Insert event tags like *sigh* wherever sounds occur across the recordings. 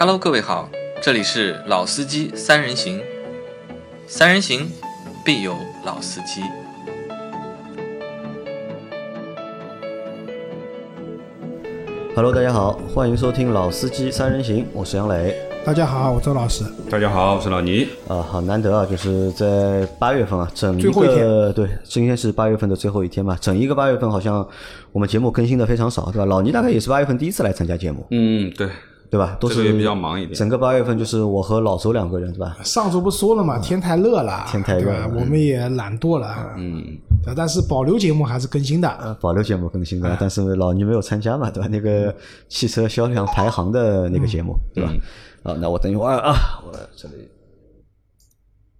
Hello，各位好，这里是老司机三人行，三人行必有老司机。Hello，大家好，欢迎收听《老司机三人行》，我是杨磊。大家好，我周老师。大家好，我是老倪。啊，好难得啊，就是在八月份啊，整一最后一个对，今天是八月份的最后一天嘛，整一个八月份好像我们节目更新的非常少，对吧？老倪大概也是八月份第一次来参加节目，嗯，对，对吧？都是这个也比较忙一点整个八月份就是我和老周两个人，对吧？上周不说了嘛，天太热了，天太热对吧了我们也懒惰了，嗯，对但是保留节目还是更新的。呃，保留节目更新的，但是老倪没有参加嘛，对吧？那个汽车销量排行的那个节目，对吧？啊，那我等一会儿啊，我这里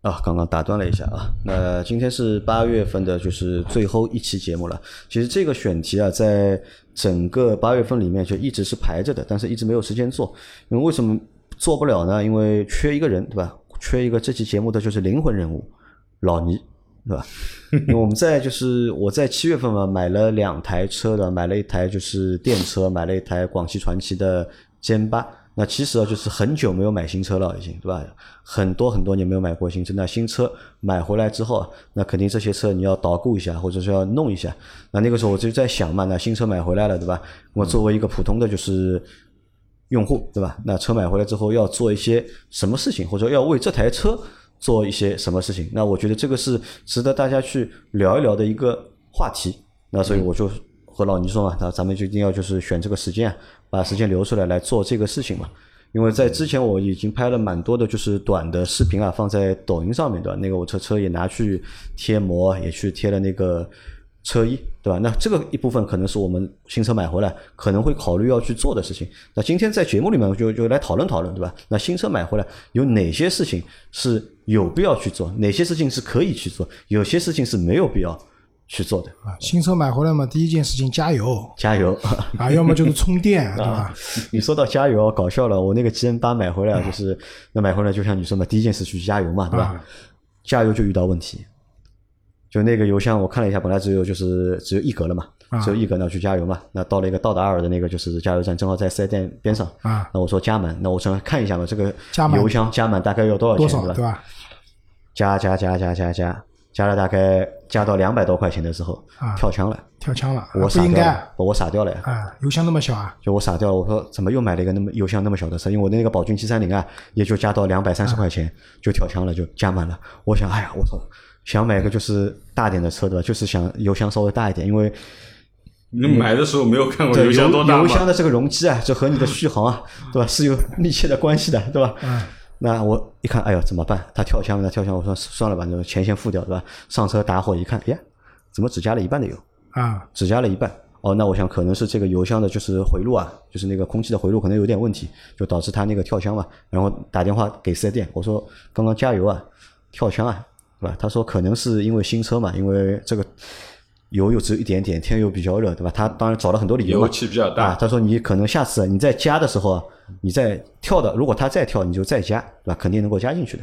啊，刚刚打断了一下啊。那今天是八月份的，就是最后一期节目了。其实这个选题啊，在整个八月份里面就一直是排着的，但是一直没有时间做。因为为什么做不了呢？因为缺一个人，对吧？缺一个这期节目的就是灵魂人物老倪。对吧？因为我们在就是我在七月份嘛，买了两台车的，买了一台就是电车，买了一台广汽传祺的歼八。那其实啊，就是很久没有买新车了，已经对吧？很多很多年没有买过新车。那新车买回来之后啊，那肯定这些车你要捣鼓一下，或者是要弄一下。那那个时候我就在想嘛，那新车买回来了，对吧？我作为一个普通的就是用户，对吧？那车买回来之后要做一些什么事情，或者要为这台车做一些什么事情？那我觉得这个是值得大家去聊一聊的一个话题。那所以我就和老倪说嘛，那咱们就一定要就是选这个时间，把时间留出来来做这个事情嘛。因为在之前我已经拍了蛮多的，就是短的视频啊，放在抖音上面的。那个我车车也拿去贴膜，也去贴了那个车衣，对吧？那这个一部分可能是我们新车买回来可能会考虑要去做的事情。那今天在节目里面就就来讨论讨论，对吧？那新车买回来有哪些事情是有必要去做，哪些事情是可以去做，有些事情是没有必要去做的。啊新车买回来嘛，第一件事情加油加油！啊，要么就是充电，*laughs* 对吧？你说到加油，搞笑了。我那个 G N 八买回来，就是那买回来就像你说嘛，第一件事去加油嘛，对吧？啊加油就遇到问题，就那个油箱我看了一下，本来只有就是只有一格了嘛，啊只有一格呢去加油嘛。那到了一个道达尔的那个就是加油站，正好在四 S 店边上。啊，那我说加满，那我正看一下嘛，这个油箱加满大概要多少钱，多少对吧？加加加加加加，加了大概加到两百多块钱的时候，啊跳枪了，跳枪了，啊我不应该傻掉了，我傻掉了呀。啊，油箱那么小啊，就我傻掉了，我说怎么又买了一个那么油箱那么小的车？因为我的那个宝骏七三零啊，也就加到两百三十块钱就跳枪了，就加满了。我想，哎呀，我操，想买个就是大点的车对吧？就是想油箱稍微大一点，因为你买的时候没有看过油箱多大油箱？的这个容积啊，就和你的续航啊，对吧，是有密切的关系的，对吧？嗯那我一看，哎呦，怎么办？他跳枪了，他跳枪，我说算了吧，那钱先付掉，对吧？上车打火一看，哎呀，怎么只加了一半的油？啊，只加了一半。哦，那我想可能是这个油箱的，就是回路啊，就是那个空气的回路可能有点问题，就导致它那个跳枪嘛。然后打电话给四 S 店，我说刚刚加油啊，跳枪啊，对吧？他说可能是因为新车嘛，因为这个油又只有一点点，天又比较热，对吧？他当然找了很多理由嘛油。气比较啊，大，他说你可能下次你在加的时候啊，你再跳的，如果他再跳，你就再加，对吧？肯定能够加进去的。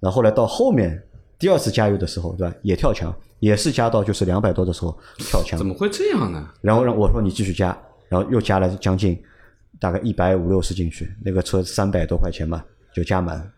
然后后来到后面第二次加油的时候，对吧？也跳墙，也是加到就是两百多的时候跳墙怎。么会这样呢？然后让我说你继续加，然后又加了将近大概一百五六十进去，那个车三百多块钱嘛，就加满。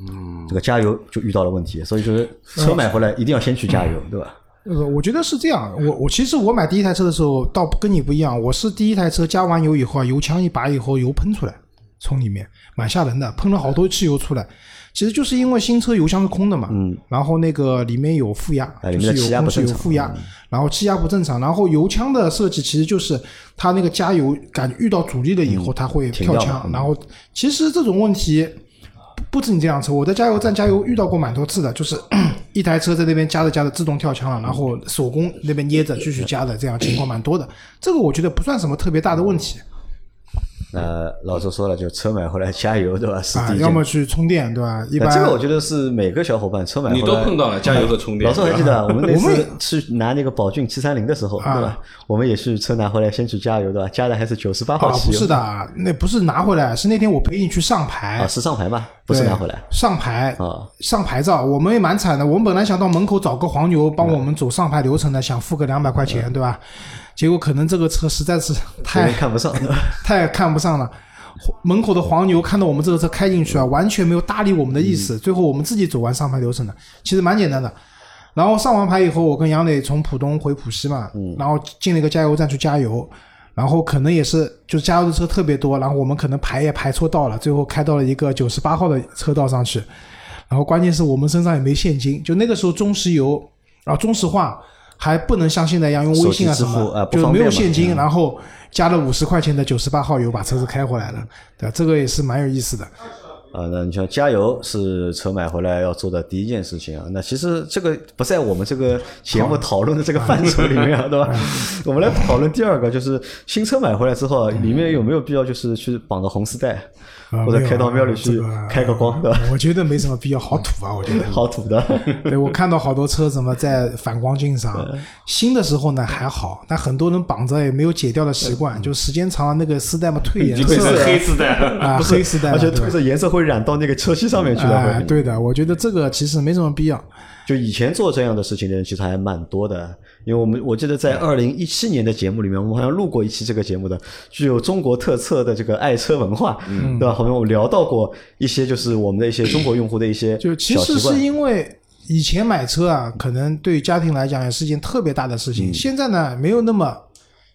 嗯，这个加油就遇到了问题，所以就是车买回来一定要先去加油，对吧？那个我觉得是这样，我我其实我买第一台车的时候倒跟你不一样，我是第一台车加完油以后啊，油枪一拔以后油喷出来，从里面蛮吓人的，喷了好多汽油出来。其实就是因为新车油箱是空的嘛，嗯，然后那个里面有负压，就是有空气有负压，然后气压不正常，然后油枪的设计其实就是它那个加油感遇到阻力了以后，它会跳枪然后其实这种问题。不止你这辆车，我在加油站加油遇到过蛮多次的，就是一台车在那边加着加着自动跳枪了，然后手工那边捏着继续加的，这样情况蛮多的。这个我觉得不算什么特别大的问题那老周说了，就车买回来加油，对吧？是啊第一，件要么去充电，对吧？一般这个我觉得是每个小伙伴车买回来你都碰到了加油和充电老周还记得啊我们那我们次去拿那个宝骏七三零的时候，啊对吧？我们也是车拿回来先去加油，对吧？加的还是九十八号啊，汽油。不是的，那不是拿回来，是那天我陪你去上牌啊，，是上牌嘛，不是拿回来上牌啊。上牌照，我们也蛮惨的。我们本来想到门口找个黄牛帮我们走上牌流程的，想付个两百块钱，对吧？结果可能这个车实在是太看不上？*laughs* 太看不上了。门口的黄牛看到我们这个车开进去啊，完全没有搭理我们的意思。最后我们自己走完上牌流程的，其实蛮简单的。然后上完牌以后，我跟杨磊从浦东回浦西嘛，然后进了一个加油站去加油，然后可能也是就是加油的车特别多，然后我们可能排也排错道了，最后开到了一个九十八号的车道上去。然后关键是我们身上也没现金，就那个时候中石油啊中石化还不能像现在一样用微信啊支付么，就是没有现金，嗯然后加了五十块钱的九十八号油把车子开回来了，对吧？这个也是蛮有意思的。啊，那你像加油是车买回来要做的第一件事情啊。那其实这个不在我们这个节目讨论的这个范畴里面啊，*laughs* 对吧？我们来讨论第二个，就是新车买回来之后啊，里面有没有必要就是去绑个红丝带，或者开到庙里啊去这个开个光，对吧？我觉得没什么必要，好土啊！我觉得。*laughs* 好土的，*laughs* 对我看到好多车什么在反光镜上，新的时候呢还好，但很多人绑着也没有解掉的习惯，就时间长了那个丝带嘛褪颜色黑丝带了。啊，*laughs* 黑丝带，而且褪色颜色会染到那个车漆上面去的。对的，我觉得这个其实没什么必要。就以前做这样的事情的人其实还蛮多的，因为我们我记得在二零一七年的节目里面，我们好像录过一期这个节目的，具有中国特色的这个爱车文化，嗯对吧？好像我们聊到过一些就是我们的一些中国用户的一些就其实是。因为以前买车啊，可能对于家庭来讲也是一件特别大的事嗯情。现在呢，没有那么，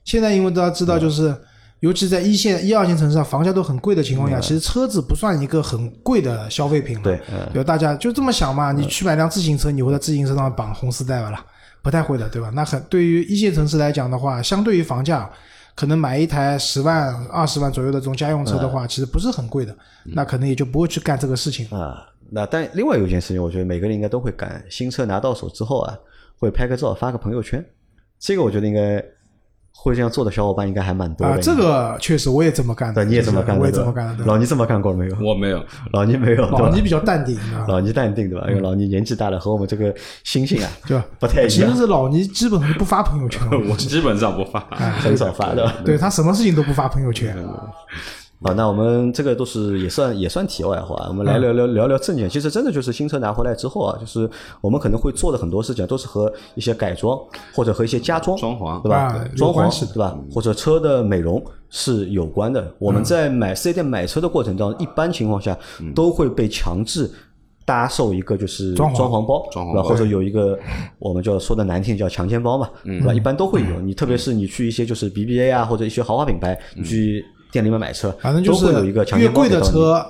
现在因为大家知道，就是、尤其在一线、一二线城市上，房价都很贵的情况下，其实车子不算一个很贵的消费品对嗯比如大家就这么想嘛，你去买辆自行车，你会在自行车上绑红丝带吧啦？不太会的，对吧？那很对于一线城市来讲的话，相对于房价，可能买一台十万、二十万左右的这种家用车的嗯话，其实不是很贵的，那可能也就不会去干这个事情。啊，那但另外有一件事情，我觉得每个人应该都会干，新车拿到手之后啊，会拍个照发个朋友圈，这个我觉得应该会这样做的小伙伴应该还蛮多的。啊，这个确实我也这么干的，对你也这么干的，我也这么干的。老倪这么干过没有？我没有，*laughs* 老倪没有，老倪比较淡定，啊，老倪淡定对吧？因为老倪年纪大了，和我们这个心性啊 *laughs* 对吧？不太一样，其实是老倪基本上不发朋友圈，*laughs* 我基本上不发。很少发的。对他什么事情都不发朋友圈。好，那我们这个都是也算也算题外话，我们来聊聊聊聊正经。其实真的就是新车拿回来之后啊，就是我们可能会做的很多事情啊都是和一些改装或者和一些加装、装潢对吧啊？装潢对吧？或者车的美容是有关的。我们在买四 S 店买车的过程当中，一般情况下都会被强制。搭售一个就是装潢装潢包，装潢包对吧？或者有一个我们叫说的难听叫强奸包嘛，对吧？一般都会有。你特别是你去一些就是 BBA 啊或者一些豪华品牌，你去店里面买车，反正就是越贵的车，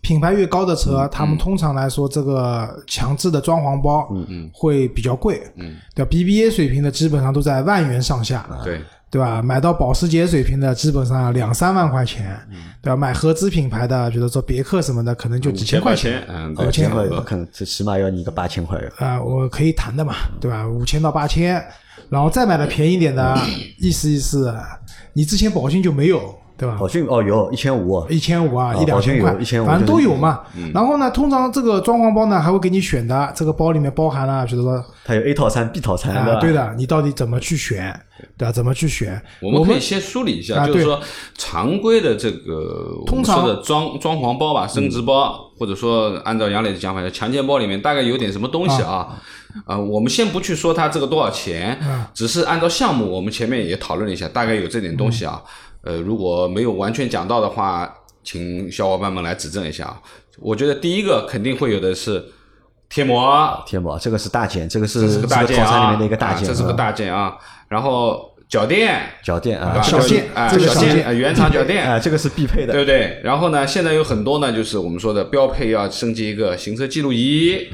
品牌越高的车，他们通常来说这个强制的装潢包嗯嗯会比较贵，嗯，对吧，BBA 水平的基本上都在万元上下，对，对吧？买到保时捷水平的基本上两三万块钱，嗯对吧？买合资品牌的，比如说别克什么的，可能就几千块钱。嗯，五对，千块不可能，最起码要你个八千块。啊、我可以谈的嘛，对吧？五千到八千，然后再买的便宜点的，意思意思，你之前保金就没有，对吧？好像哦有一千五，一千五啊，啊一两千块一千五反正都有嘛。嗯然后呢，通常这个装潢包呢还会给你选的，这个包里面包含了，比如说它有 A 套餐、B 套餐，啊，对的，你到底怎么去选，对吧？怎么去选？我们可以先梳理一下，啊就是说常规的这个通常的装装潢包吧，升值包，或者说按照杨磊的讲法，叫强奸包里面大概有点什么东西啊？啊，我们先不去说它这个多少钱，只是按照项目，我们前面也讨论了一下，大概有这点东西啊。呃，如果没有完全讲到的话，请小伙伴们来指正一下啊。我觉得第一个肯定会有的是贴膜，贴膜，这个是大件，这个是这是个大件啊，里面的一个大件，啊这是个大件啊。然后脚垫，脚垫啊，啊小件啊，这个小件啊原厂脚垫，啊，这个是必配的。对不对？然后呢，现在有很多呢，就是我们说的标配要升级一个行车记录仪。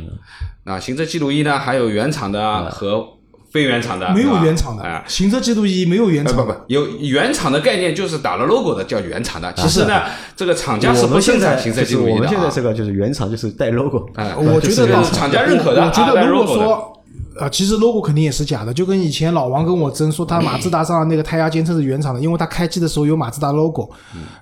啊，行车记录仪呢，还有原厂的和非原厂的，没有原厂的啊。行车记录仪没有原呃厂的，不不，有原厂的概念就是打了 logo 的叫原厂的。其实呢，这个厂家是不现在生产行车记录仪的我。们现在这个就是原厂就是带 logo，哎我觉就是得倒厂家认可的我觉得如果说。啊，其实 logo 肯定也是假的，就跟以前老王跟我争说他马自达上的那个胎压监测是原厂的，因为他开机的时候有马自达 logo。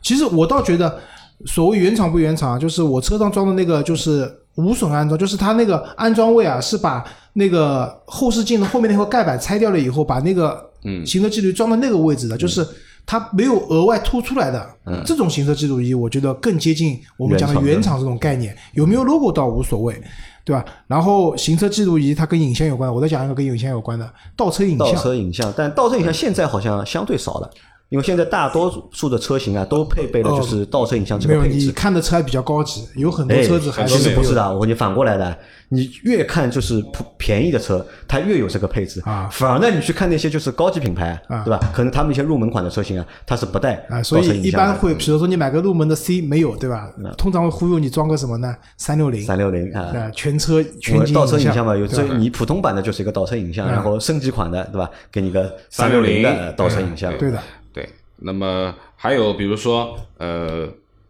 其实我倒觉得，所谓原厂不原厂啊，就是我车上装的那个就是无损安装，就是它那个安装位啊，是把那个后视镜的后面那块盖板拆掉了以后，把那个行车记录仪装到那个位置的，就是它没有额外凸出来的。这种行车记录仪，我觉得更接近我们讲的原厂这种概念，有没有 logo 倒无所谓。对吧？然后行车记录仪它跟影像有关，我再讲一个跟影像有关的倒车影像倒。车影像，但倒车影像现在好像相对少了。因为现在大多数的车型啊，都配备了就是倒车影像这个配置。你看的车还比较高级，有很多哎，车子还其实不是的，我跟你反过来的，你越看就是普便宜的车，它越有这个配置。啊。反而呢，你去看那些就是高级品牌，啊对吧？可能他们一些入门款的车型啊，它是不带啊，所以一般会，比如说你买个入门的 C 没有，对吧？通常会忽悠你装个什么呢？三六零，三六零啊。啊，全车全景倒车影像像嘛，有这你普通版的就是一个倒车影像，嗯。然后升级款的对吧？给你个三六零360的倒车影像，对的，对，那么还有比如说呃，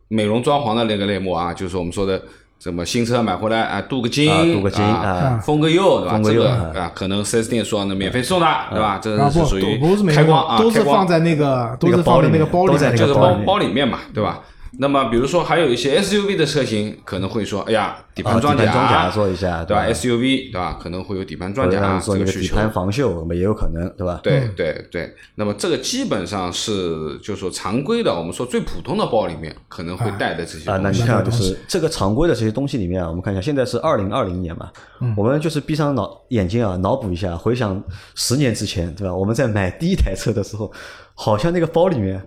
美容装潢的那个类目啊，就是我们说的什么新车买回来啊，镀个金，啊镀个金啊啊，封个釉，对吧？这个啊啊，可能四 S 店说能免费送的，对吧？这个是属于都不是没用开光啊，都是放在那个都那个是放在那个包里面都在包里面就是包那个包包里面嘛，对吧？那么比如说还有一些 SUV 的车型可能会说，哎呀，底啊盘装底盘装甲做一下对吧？SUV 对吧？可能会有底盘装甲这个需求。底盘防锈，我们也有可能对吧？对对对，那么这个基本上是就是说常规的，我们说最普通的包里面可能会带的这些啊，那。你看啊，就是这个常规的这些东西里面啊，我们看一下，现在是二零二零年嘛，嗯我们就是闭上脑眼睛啊，脑补一下，回想十年之前，对吧？我们在买第一台车的时候，好像那个包里面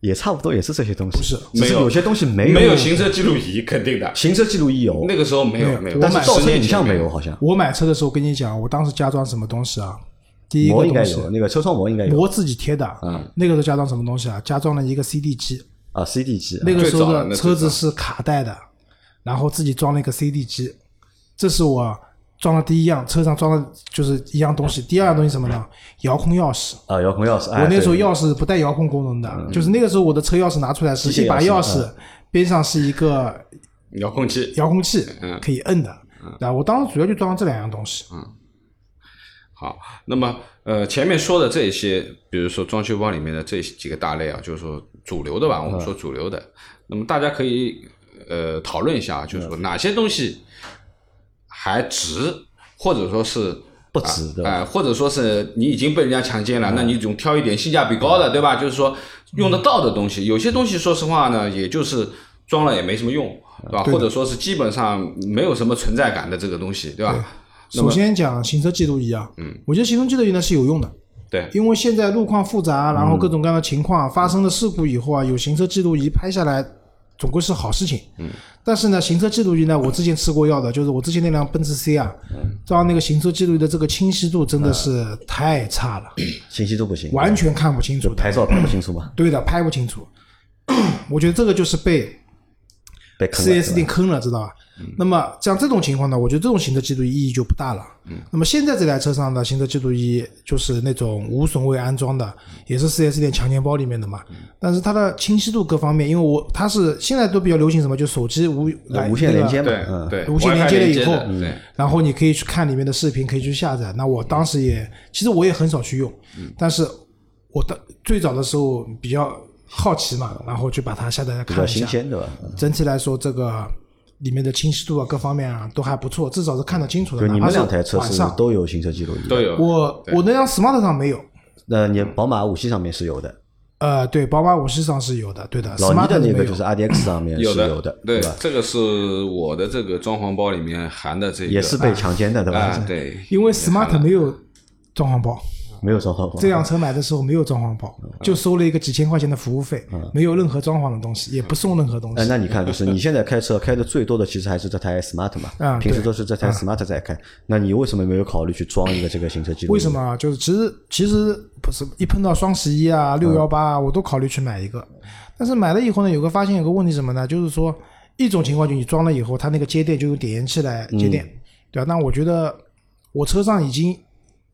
也差不多也是这些东西，不是没有只是有些东西没有没有行车记录仪，肯定的。行车记录仪有，那个时候没没有有没有，但是我买倒车影像没有，好像我买车的时候跟你讲，我当时加装什么东西啊？第一个东西膜应该有，那个车窗膜应该有膜自己贴的，嗯那个时候加装什么东西啊？加装了一个 CD 机，啊，CD 机啊那个时候的车子是卡带的，然后自己装了一个 CD 机，这是我装的第一样，车上装的就是一样东西。第二样东西什么呢？遥控钥匙。啊，遥控钥匙，哎我那时候钥匙不带遥控功能的，就是那个时候我的车钥匙拿出来是一把钥钥匙匙，边上是一个遥控器。遥控器嗯，可以摁的。然后我当时主要就装了这两样东西。嗯好，那么呃，前面说的这些，比如说装修包里面的这几个大类啊，就是说主流的吧，我们说主流的，那么大家可以呃讨论一下啊，就是说哪些东西还值，或者说是不值的哎、吧？或者说是你已经被人家强奸了，那你总挑一点性价比高的，对吧？就是说用得到的东西，有些东西说实话呢，也就是装了也没什么用，对吧？对或者说是基本上没有什么存在感的这个东西，对吧？那首先讲行车记录仪啊，嗯，我觉得行车记录仪呢是有用的，对，因为现在路况复杂，然后各种各样的情况发生了事故以后啊，有行车记录仪拍下来，总归是好事情。嗯。但是呢，行车记录仪呢，我之前吃过药的，就是我之前那辆奔驰 C 啊，照那个行车记录仪的这个清晰度真的是太差了，清晰度不行，完全看不清楚。拍照拍不清楚嘛，*clears throat* 对的，拍不清楚。*coughs* 我觉得这个就是被被坑了 4S 店坑了，知道吧？那么像这种情况呢，我觉得这种行车记录仪意义就不大了。那么现在这台车上的行车记录仪就是那种无损位安装的，也是 4S 店强件包里面的嘛。但是它的清晰度各方面，因为我它是现在都比较流行什么，就手机无无线连接嘛，嗯，对，无线连接了以后然后你可以去看里面的视频，可以去下载。那我当时也，其实我也很少去用，但是我的最早的时候比较好奇嘛，然后就把它下载来看一下。新鲜对吧？整体来说，这个里面的清晰度啊，各方面啊都还不错，至少是看得清楚的。就你们两台车是都有行车记录仪，都有。我我那辆 smart 上没有，那你宝马五系上面是有的，呃，对，宝马五系上是有的，对的老的那个就是 RDX 上面是有的，有的，对吧？这个是我的这个装潢包里面含的这个，也是被强奸的，对啊吧？，对，因为 smart 没有装潢包，没有装潢包这辆车买的时候没有装潢包，就收了一个几千块钱的服务费，没有任何装潢的东西，也不送任何东哎，西。那你看，就是你现在开车开的最多的，其实还是这台 smart 嘛，啊平时都是这台 smart 在开。那你为什么没有考虑去装一个这个行车记录仪？为什？么啊？就是其实其实不是一碰到双十一啊、六幺八啊，我都考虑去买一个。但是买了以后呢，有个发现有个问题什么呢？就是说一种情况就你装了以后，它那个接电就用点烟器来接电，对吧、那我觉得我车上已经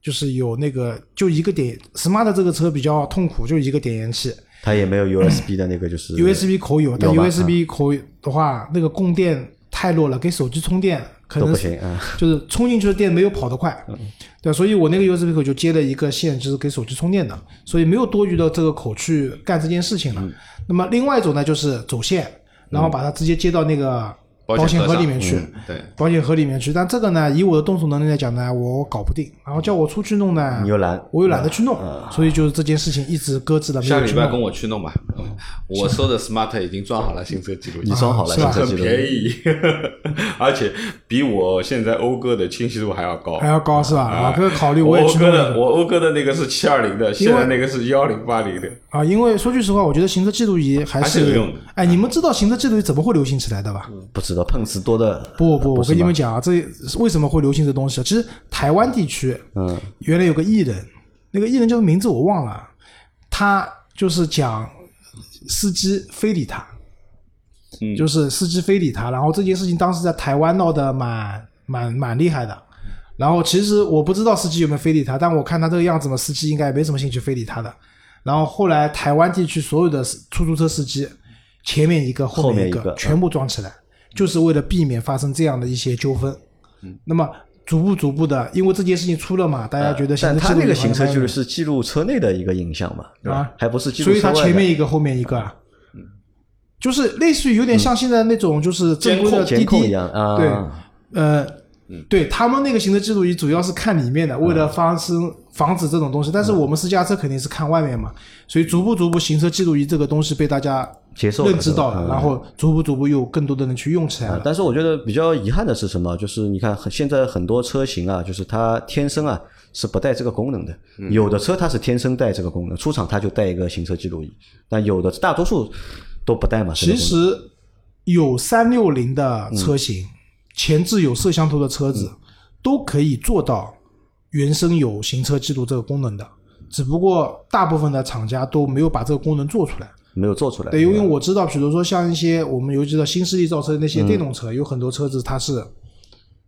就是有那个就一个点，smart 这个车比较痛苦，就一个点烟器它也没有 USB 的那个，就是 USB 口有，但 USB 口的话，那个供电太弱了，给手机充电可能都不行啊。就是充进去的电没有跑得快，*laughs* 对？所以我那个 USB 口就接了一个线，就是给手机充电的，所以没有多余的这个口去干这件事情了。那么另外一种呢，就是走线，然后把它直接接到那个保保险盒里面去。对，保险盒里面去，但这个呢，以我的动手能力来讲呢，我搞不定。然后叫我出去弄呢，你又懒我又懒得去弄，所以就是这件事情一直搁置了，没有去下个礼拜跟。我去弄吧。我说的 Smart 已经装好了行车记录仪，你装好了很行车记录仪，便宜，*laughs* 而且比我现在讴歌的清晰度还要高。还要高是吧？啊，这个考虑我讴歌也去弄一个的我讴歌的那个是七二零的，现在那个是幺零八零的。啊，因为说句实话，我觉得行车记录仪还还是有用的哎，你们知道行车记录仪怎么会流行起来的吧？不知道碰瓷多的不不，我跟你们讲啊，这为什么会流行这东西啊？其实台湾地区，嗯，原来有个艺人，那个艺人叫名字我忘了，他就是讲司机非礼他，嗯就是司机非礼他，然后这件事情当时在台湾闹得蛮蛮蛮厉害的。然后其实我不知道司机有没有非礼他，但我看他这个样子嘛，司机应该也没什么兴趣非礼他的。然后后来台湾地区所有的出租车司机，前面一个后面一个全部装起来，就是为了避免发生这样的一些纠纷。嗯。那么逐步逐步的，因为这件事情出了嘛，大家觉得行但他那个行车记录是记录车内的一个影像嘛，对吧？啊？还不是记录所以它车外的。前面一个，后面一个啊，就是类似于有点像现在那种就是正规的滴滴监控一样啊，对，呃，对他们那个行车记录仪主要是看里面的，为了发生防止这种东西。但是我们私家车肯定是看外面嘛，所以逐步逐步行车记录仪这个东西被大家接受了认知到了，嗯然后逐步逐步又更多的人去用起来了。啊但是我觉得比较遗憾的是什么？就是你看很现在很多车型啊，就是它天生啊是不带这个功能的。有的车它是天生带这个功能，出厂它就带一个行车记录仪，但有的大多数都不带嘛。其实有三六零的车型，前置有摄像头的车子，都可以做到原生有行车记录这个功能的，只不过大部分的厂家都没有把这个功能做出来。没有做出来。对，因为我知道，比如说像一些我们尤其的新势力造车的那些电动车，有很多车子它是，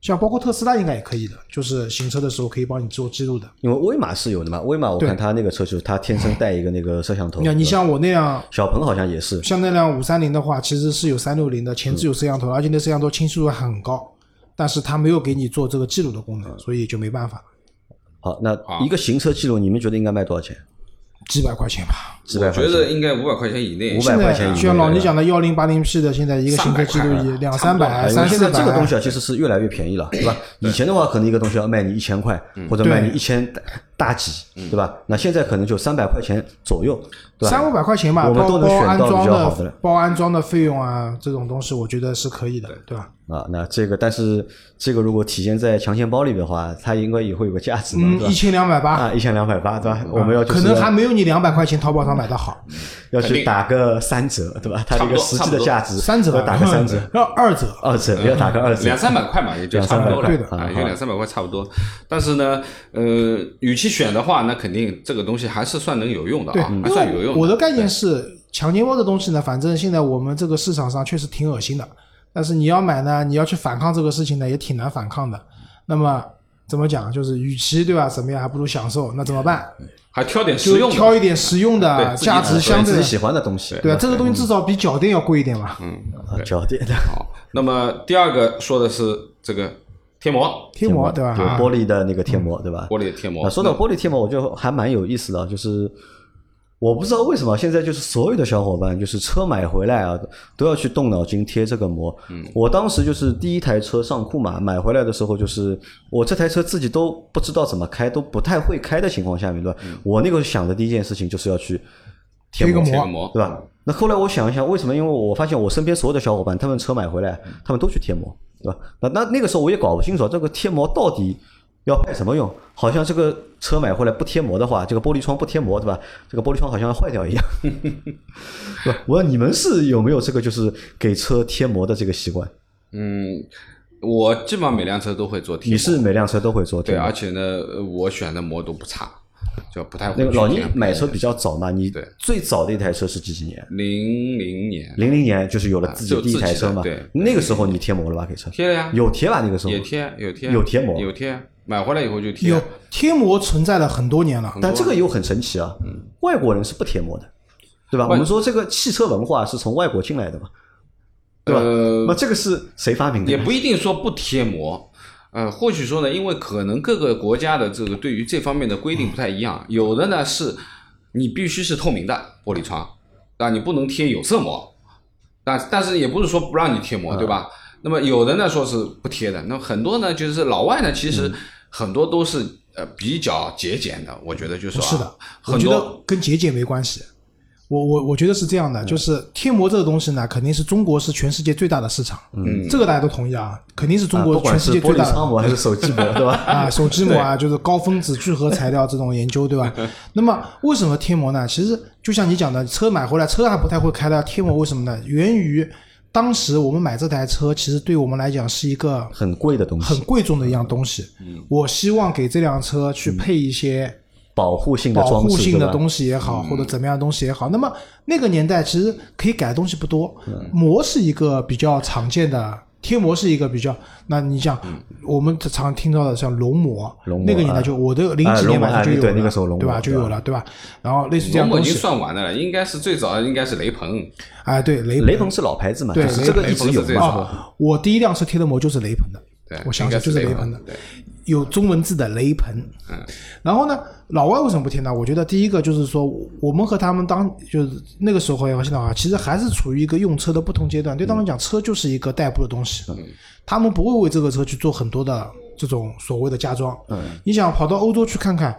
像包括特斯拉应该也可以的，就是行车的时候可以帮你做记录的。因为威马是有的嘛，威马我看它那个车就是它天生带一个那个摄像头。你看，你像我那辆小鹏好像也是，像那辆五三零的话，其实是有三六零的，前置有摄像头，而且那摄像头清晰度还很高，但是它没有给你做这个记录的功能，所以就没办法，好，那一个行车记录你们觉得应该卖多少钱？几百块钱吧。几百我觉块钱。得应该五百块钱以内。500现块钱以内就像老倪讲的幺零八零 P 的，现在一个行车记录仪两三百、哎三四百，现在这个东西啊，其实是越来越便宜了，对吧？*laughs* 以前的话，可能一个东西要卖你一千块，或者卖你一千大几，对吧？那现在可能就三百块钱左右，对吧？三五百块钱吧，我们都能选到比较好的包安装的费用啊，这种东西我觉得是可以的，对吧？啊，那这个，但是这个如果体现在强钱包里面的话，它应该也会有个价值嘛，嗯，一？千两百八，啊，一千两百八，对吧？我们要可能还没有你两百块钱淘宝上买的好，要去打个三折，对吧？它这个实际的价值三折，要打个三折，要二折，二折要打个二折，两三百块嘛，也就差不多了。两三百块啊，对的也就两三百块差不多。但是呢，呃，与其选的话，那肯定这个东西还是算能有用的，啊，还因算有用为我的概念是，强奸包的东西呢，反正现在我们这个市场上确实挺恶心的，但是你要买呢，你要去反抗这个事情呢，也挺难反抗的。那么怎么讲？就是与其对吧，怎么样，还不如享受。那怎么办？还挑点实用的。挑一点实用的，对价值相对自己喜欢的东西，对吧，这个东西至少比脚垫要贵一点嘛。嗯，啊，脚垫的好。那么第二个说的是这个贴膜，贴膜对吧？就啊玻璃的那个贴膜，对吧？玻璃的贴膜。啊，说到玻璃贴膜，我觉得还蛮有意思的啊，就是我不知道为什么现在就是所有的小伙伴，就是车买回来啊，都要去动脑筋贴这个膜。嗯，我当时就是第一台车上库嘛，买回来的时候，就是我这台车自己都不知道怎么开，都不太会开的情况下面，对吧？我那个想的第一件事情就是要去贴膜贴个膜贴个膜，对吧？那后来我想一想，为什么？因为我发现我身边所有的小伙伴，他们车买回来，他们都去贴膜，对吧？那那那个时候我也搞不清楚这个贴膜到底要干什么用。好像这个车买回来不贴膜的话，这个玻璃窗不贴膜，对吧？这个玻璃窗好像要坏掉一样？*laughs* 我你们是有没有这个就是给车贴膜的这个习惯？嗯，我基本上每辆车都会做贴膜。你是每辆车都会做贴对，膜而？且呢，呃我选的膜都不差，就不太会那个老倪买车比较早嘛，你最早的一台车是几几年？零零年零零年就是有了自己第一台车嘛。对那个时候你贴膜了吧？给车贴了呀，有贴吧？那个时候也贴有贴有贴膜有贴，买回来以后就贴。有贴膜存在了很多年了，但这个又很神奇啊，外国人是不贴膜的，对吧？我们说这个汽车文化是从外国进来的嘛，对吧？呃那这个是谁发明的？也不一定说不贴膜，呃，或许说呢，因为可能各个国家的这个对于这方面的规定不太一样，有的呢是你必须是透明的玻璃窗，啊，你不能贴有色膜，但但是也不是说不让你贴膜，对吧？那么有的呢说是不贴的，那很多呢就是老外呢，其嗯实很多都是呃比较节俭的，我觉得就是说啊不是的，我很多觉得跟节俭没关系。我我我觉得是这样的，就是贴膜这个东西呢，肯定是中国是全世界最大的市场，嗯，这个大家都同意啊，肯定是中国全世界最大的。窗膜还是手机膜，*laughs* 对吧？啊，手机膜啊，就是高分子聚合材料这种研究，对吧？*laughs* 那么为什么贴膜呢？其实就像你讲的，车买回来车还不太会开的，贴膜为什么呢？源于当时我们买这台车，其实对我们来讲是一个很贵的东西很，贵重的一样东西。我希望给这辆车去配一些保护性的保装饰，对吧护性的东西也好，或者怎么样的东西也好。那么那个年代其实可以改的东西不多，膜是一个比较常见的。贴膜是一个比较，那你像我们常听到的像龙膜，龙膜那个年代就我的零啊几年买的就有了，啊对那个时候龙对吧？就有了，对吧？然后类似这样龙膜已经，算晚的了，应该是最早的应该是雷朋，哎，对雷雷朋是老牌子嘛，对就是这个一直有。啊，我第一辆车贴的膜就是雷朋的，对，我想起来应该雷就是雷朋的，对，有中文字的雷朋。嗯，然后呢，老外为什么不听呢？我觉得第一个就是说，我们和他们当就是那个时候也好，现在啊，其实还是处于一个用车的不同阶段。对他们讲，车就是一个代步的东西，他们不会为这个车去做很多的这种所谓的加装。嗯，你想跑到欧洲去看看。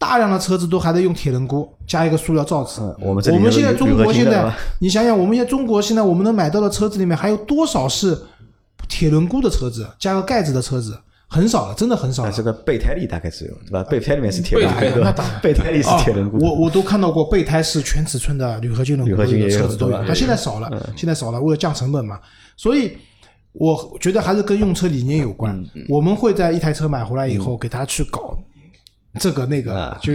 大量的车子都还在用铁轮毂加一个塑料罩子。嗯我们我们现在中国现在 *laughs* 你想想，我们现在中国现在我们能买到的车子里面还有多少是铁轮毂的车子加个盖子的车子？很少了，真的很少了。啊，这个备胎里大概是有对吧？备胎里面是铁轮毂，对吧备胎那当然？备胎里是铁轮啊毂。我我都看到过备胎是全尺寸的铝合金轮铝合金毂的车子都有对吧，但现在少了，现在少了，为了降成本嘛。所以我觉得还是跟用车理念有关。嗯我们会在一台车买回来以后，给它去搞这个那个啊，就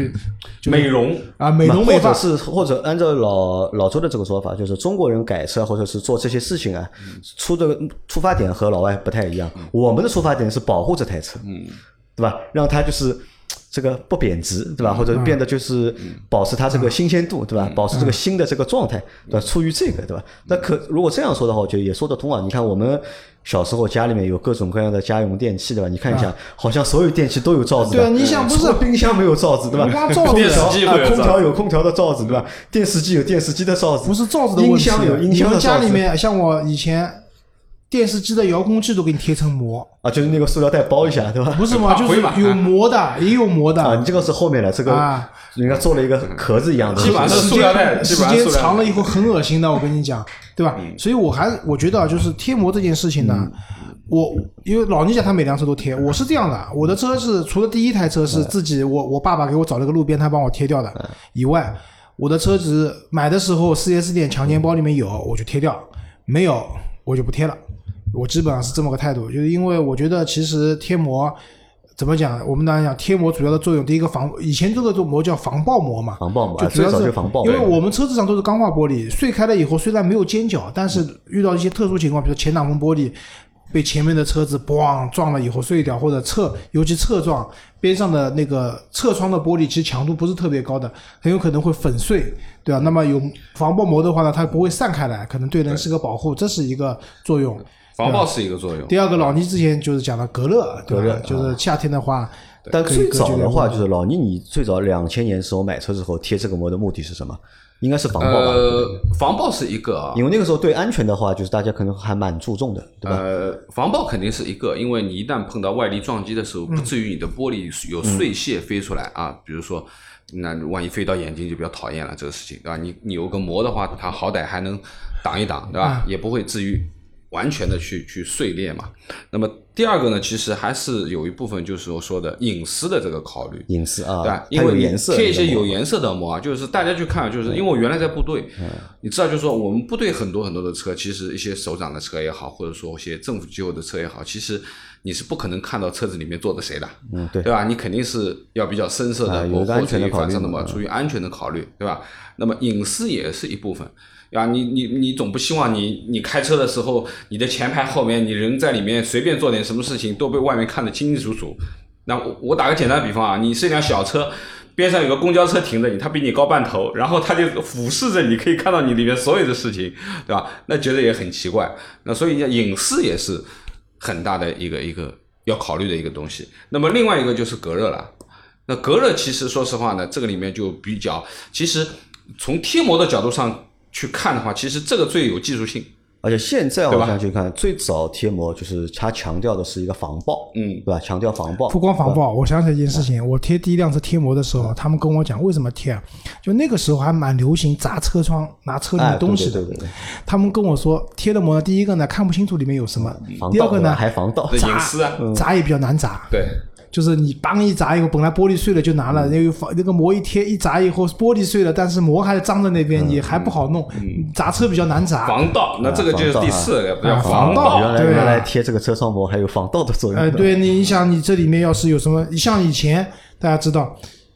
就美容啊美容美发或者。是或者按照老老周的这个说法，就是中国人改车或者是做这些事情啊，出的出发点和老外不太一样。我们的出发点是保护这台车，嗯，对吧？让它就是。这个不贬值，对吧？或者变得就是保持它这个新鲜度，对吧？保持这个新的这个状态，对吧？出于这个，对吧？那可如果这样说的话，我觉得也说得通啊。你看我们小时候家里面有各种各样的家用电器，对吧？你看一下，好像所有电器都有罩子。对啊你想不是冰箱没有罩子，对吧？空调啊，空机有罩调有空调的罩子，对吧？电视机有电视机的罩子，不是罩子的问题，音箱有音你们箱的罩子家里面像我以前电视机的遥控器都给你贴成膜，啊，就是那个塑料袋包一下，对吧？不是膜？就是有膜的，也有膜的。啊，你这个是后面的这个啊，人家做了一个壳子一样的，基本上塑料袋时间长了以后很恶心的，我跟你讲，对吧？所以我还我觉得啊，就是贴膜这件事情呢，我因为老倪讲他每辆车都贴，我是这样的，我的车是除了第一台车是自己我我爸爸给我找了个路边摊帮我贴掉的以外，我的车子买的时候四 S 店强奸包里面有我就贴掉，没有我就不贴了。我基本上是这么个态度，就是因为我觉得其实贴膜怎么讲？我们当然讲贴膜主要的作用，第一个防，以前这个做膜叫防爆膜嘛，防爆膜啊就主要是防爆因为我们车子上都是钢化玻璃，碎开了以后虽然没有尖角，但是遇到一些特殊情况，比如前挡风玻璃被前面的车子咣撞了以后碎掉，或者侧尤其侧撞边上的那个侧窗的玻璃，其实强度不是特别高的，很有可能会粉碎，对吧、那么有防爆膜的话呢，它不会散开来，可能对人是个保护，这是一个作用。防爆是一个作用。第二个，老倪之前就是讲了隔热，对吧隔热就是夏天的话，但最早的话，就是老倪，你最早两千年时候买车之后贴这个膜的目的是什么？应该是防爆吧？呃，防爆是一个啊，因为那个时候对安全的话，就是大家可能还蛮注重的，对吧？呃，防爆肯定是一个，因为你一旦碰到外力撞击的时候，不至于你的玻璃有碎屑飞出来啊。比如说，那万一飞到眼睛就比较讨厌了，这个事情对吧？你你有个膜的话，它好歹还能挡一挡，对吧？也不会至于完全的去去碎裂嘛。那么第二个呢，其实还是有一部分就是我说的隐私的这个考虑。隐私啊，对吧？因为颜色，贴一些有颜色的膜啊，就是大家去看，就是因为我原来在部队，你知道，就是说我们部队很多很多的车，其实一些首长的车也好，或者说一些政府机构的车也好，其实你是不可能看到车子里面坐的谁的，嗯，对对吧？你肯定是要比较深色的，啊有安全的考虑的嘛，嘛出于安全的考虑，对吧？那么隐私也是一部分。呀，你你你总不希望你你开车的时候，你的前排后面你人在里面随便做点什么事情都被外面看得清清楚楚。那我我打个简单比方啊，你是一辆小车，边上有个公交车停着你，它比你高半头，然后它就俯视着你，可以看到你里面所有的事情，对吧？那觉得也很奇怪。那所以隐私也是很大的一个一个要考虑的一个东西。那么另外一个就是隔热了。那隔热其实说实话呢，这个里面就比较，其实从贴膜的角度上去看的话，其实这个最有技术性。而且现在对吧好像去看，最早贴膜就是它强调的是一个防爆，嗯对吧？强调防爆，不光防爆，我想起来一件事情，我贴第一辆车贴膜的时候，他们跟我讲为什么贴啊？就那个时候还蛮流行砸车窗、拿车里哎，面东西的。对对对对他们跟我说，贴的膜，第一个呢看不清楚里面有什么，第二个呢还防盗这，隐私啊，砸也比较难砸。对，就是你梆一砸以后，本来玻璃碎了就拿了，那个防那个膜一贴一砸以后，玻璃碎了，但是膜还脏在那边，也还不好弄，砸车比较难砸。防盗，那这个就是第四个，叫啊防盗。原来原来贴这个车窗膜还有防盗的作用。哎，对你，你想你这里面要是有什么，像以前大家知道，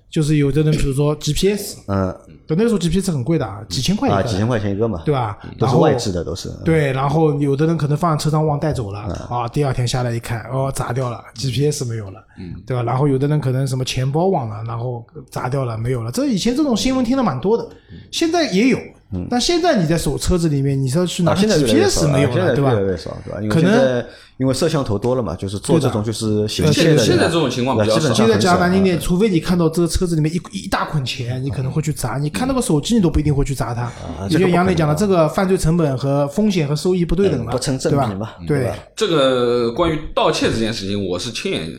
就是有的人比如说 GPS，嗯。对，那个时候 GPS 很贵的啊，几千块一啊，几千块钱一个嘛，对吧？都是然后外置的，都是。对，然后有的人可能放在车上忘带走了啊，第二天下来一看，哦，砸掉了，GPS 没有了，对吧？然后有的人可能什么钱包忘了，然后砸掉了，没有了。这以前这种新闻听的蛮多的，现在也有，但现在你在手车子里面，你说去拿啊，个现在越来越少 GPS 了没有了，对吧越？来越少，对吧？可能因为摄像头多了嘛，就是做这种就是显对现的，现在这种情况比较少现在上很少讲难听点，除非你看到这个车子里面一一大捆钱，你可能会去砸。你看那个手机，你都不一定会去砸它。就像杨磊讲的，这个犯罪成本和风险和收益不对等了，不成正对吧比嘛对对吧，这个关于盗窃这件事情，我是亲眼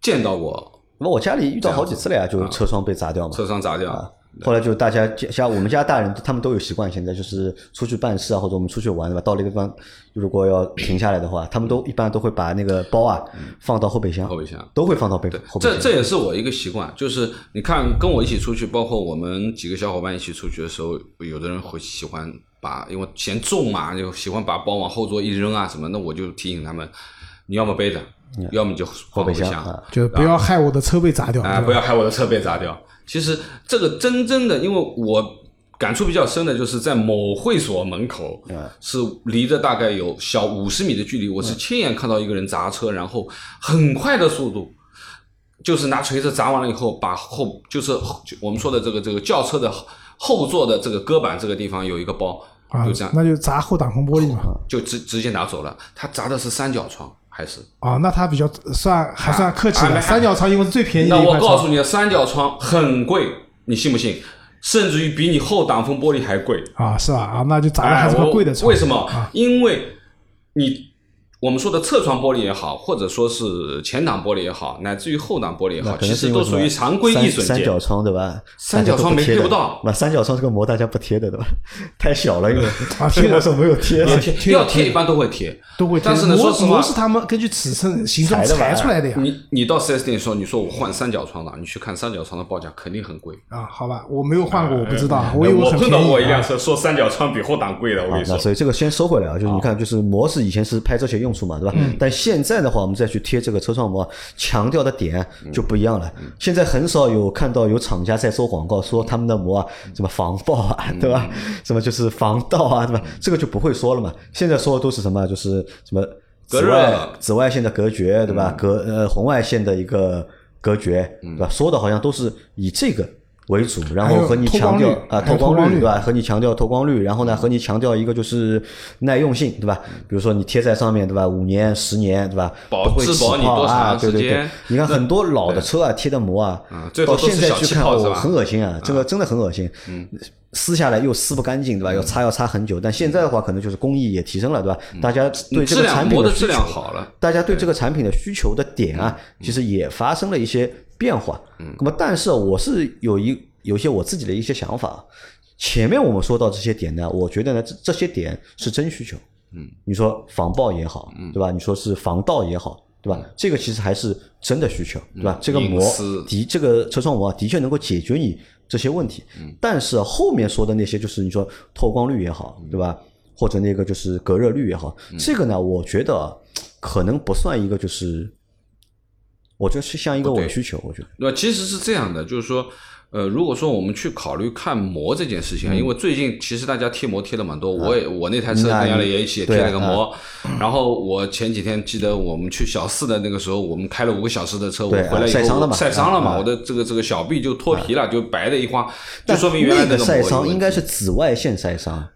见到过，那我家里遇到好几次了呀，就是车窗被砸掉嘛。车窗砸掉。啊后来就大家像我们家大人，他们都有习惯，现在就是出去办事啊，或者我们出去玩对吧？到了一个地方，如果要停下来的话，他们都一般都会把那个包啊放到后备箱，后备箱都会放到背后备这。这也是我一个习惯，就是你看跟我一起出去，包括我们几个小伙伴一起出去的时候，有的人会喜欢把，因为嫌重嘛，就喜欢把包往后座一扔啊什么，那我就提醒他们，你要么背着，要么就放后备箱就不要害我的车被砸掉，啊，不要害我的车被砸掉。其实这个真正的，因为我感触比较深的，就是在某会所门口，是离着大概有小五十米的距离，我是亲眼看到一个人砸车，然后很快的速度，就是拿锤子砸完了以后，把后就是我们说的这个这个轿车的后座的这个搁板这个地方有一个包，啊就这样，那就砸后挡风玻璃嘛。就直直接拿走了。他砸的是三角窗还是？啊，那他比较算还算客气啊的，三角窗因为是最便宜的。我告诉你，三角窗很贵，你信不信？甚至于比你后挡风玻璃还贵。啊，是吧？啊，那就咱们还是个贵的窗。为什么？啊因为你我们说的侧窗玻璃也好，或者说是前挡玻璃也好，乃至于后挡玻璃也好，其实都属于常规易损件三三角。窗对吧？三角窗没贴不到那三角窗这个膜大家不贴的对吧？太小了，因为 *laughs* 啊贴的那时候没有贴，*laughs* 要贴一般都会贴，都会贴。但是呢，膜说实话膜，是他们根据尺寸形状裁出来的呀。你你到 4S 店说，你说我换三角窗了，你去看三角窗的报价肯定很贵。啊，好吧，我没有换过，我不知道，我我碰到。过一辆车，说三角窗比后挡贵的，我跟啊你，说。那所以这个先收回来啊，就是你看，就是膜是以前是拍这些用处嘛，对吧？嗯但现在的话，我们再去贴这个车窗膜，强调的点就不一样了。嗯现在很少有看到有厂家在做广告说他们的膜啊，什么防爆啊，嗯对吧？什么就是防盗啊，对吧？这个就不会说了嘛。现在说的都是什么？就是什么紫外紫外线的隔绝，对嗯吧？隔呃红外线的一个隔绝，对吧？说的好像都是以这个。为主，然后和你强调啊透光率，透光率对吧？和你强调透光率，然后呢，和你强调一个就是耐用性，对吧？比如说你贴在上面，对吧？五年、十年，对吧？保不会起质保你多长对对对时间。你看很多老的车啊，贴的膜啊嗯，最到现在去看，哦，很恶心啊，这个真的很恶心。撕下来又撕不干净，对吧？要擦要擦很久。但现在的话，可能就是工艺也提升了，对吧？大家对这个产品的质需求量好了，大家对这个产品的需求的点啊，其实也发生了一些变化。那么，但是我是有一有一些我自己的一些想法。前面我们说到这些点呢，我觉得呢，这这些点是真需求。嗯，你说防爆也好，对吧？你说是防盗也好，对吧？这个其实还是真的需求，对吧？这个膜的这个车窗膜啊，的确能够解决你这些问题。但是后面说的那些，就是你说透光率也好，对吧？或者那个就是隔热率也好，这个呢，我觉得可能不算一个就是，我觉得是像一个伪需求，我觉得。那其实是这样的，就是说，呃，如果说我们去考虑看膜这件事情啊，因为最近其实大家贴膜贴的蛮多，我也我那台车那跟杨磊也一起贴了个膜，然后我前几天记得我们去小四的那个时候，我们开了五个小时的车，我回来以后晒伤了嘛晒伤了嘛，啊我的这个这个小臂就脱皮了，就白的一花，就但说明原来那个膜有晒伤应该是紫外线晒伤，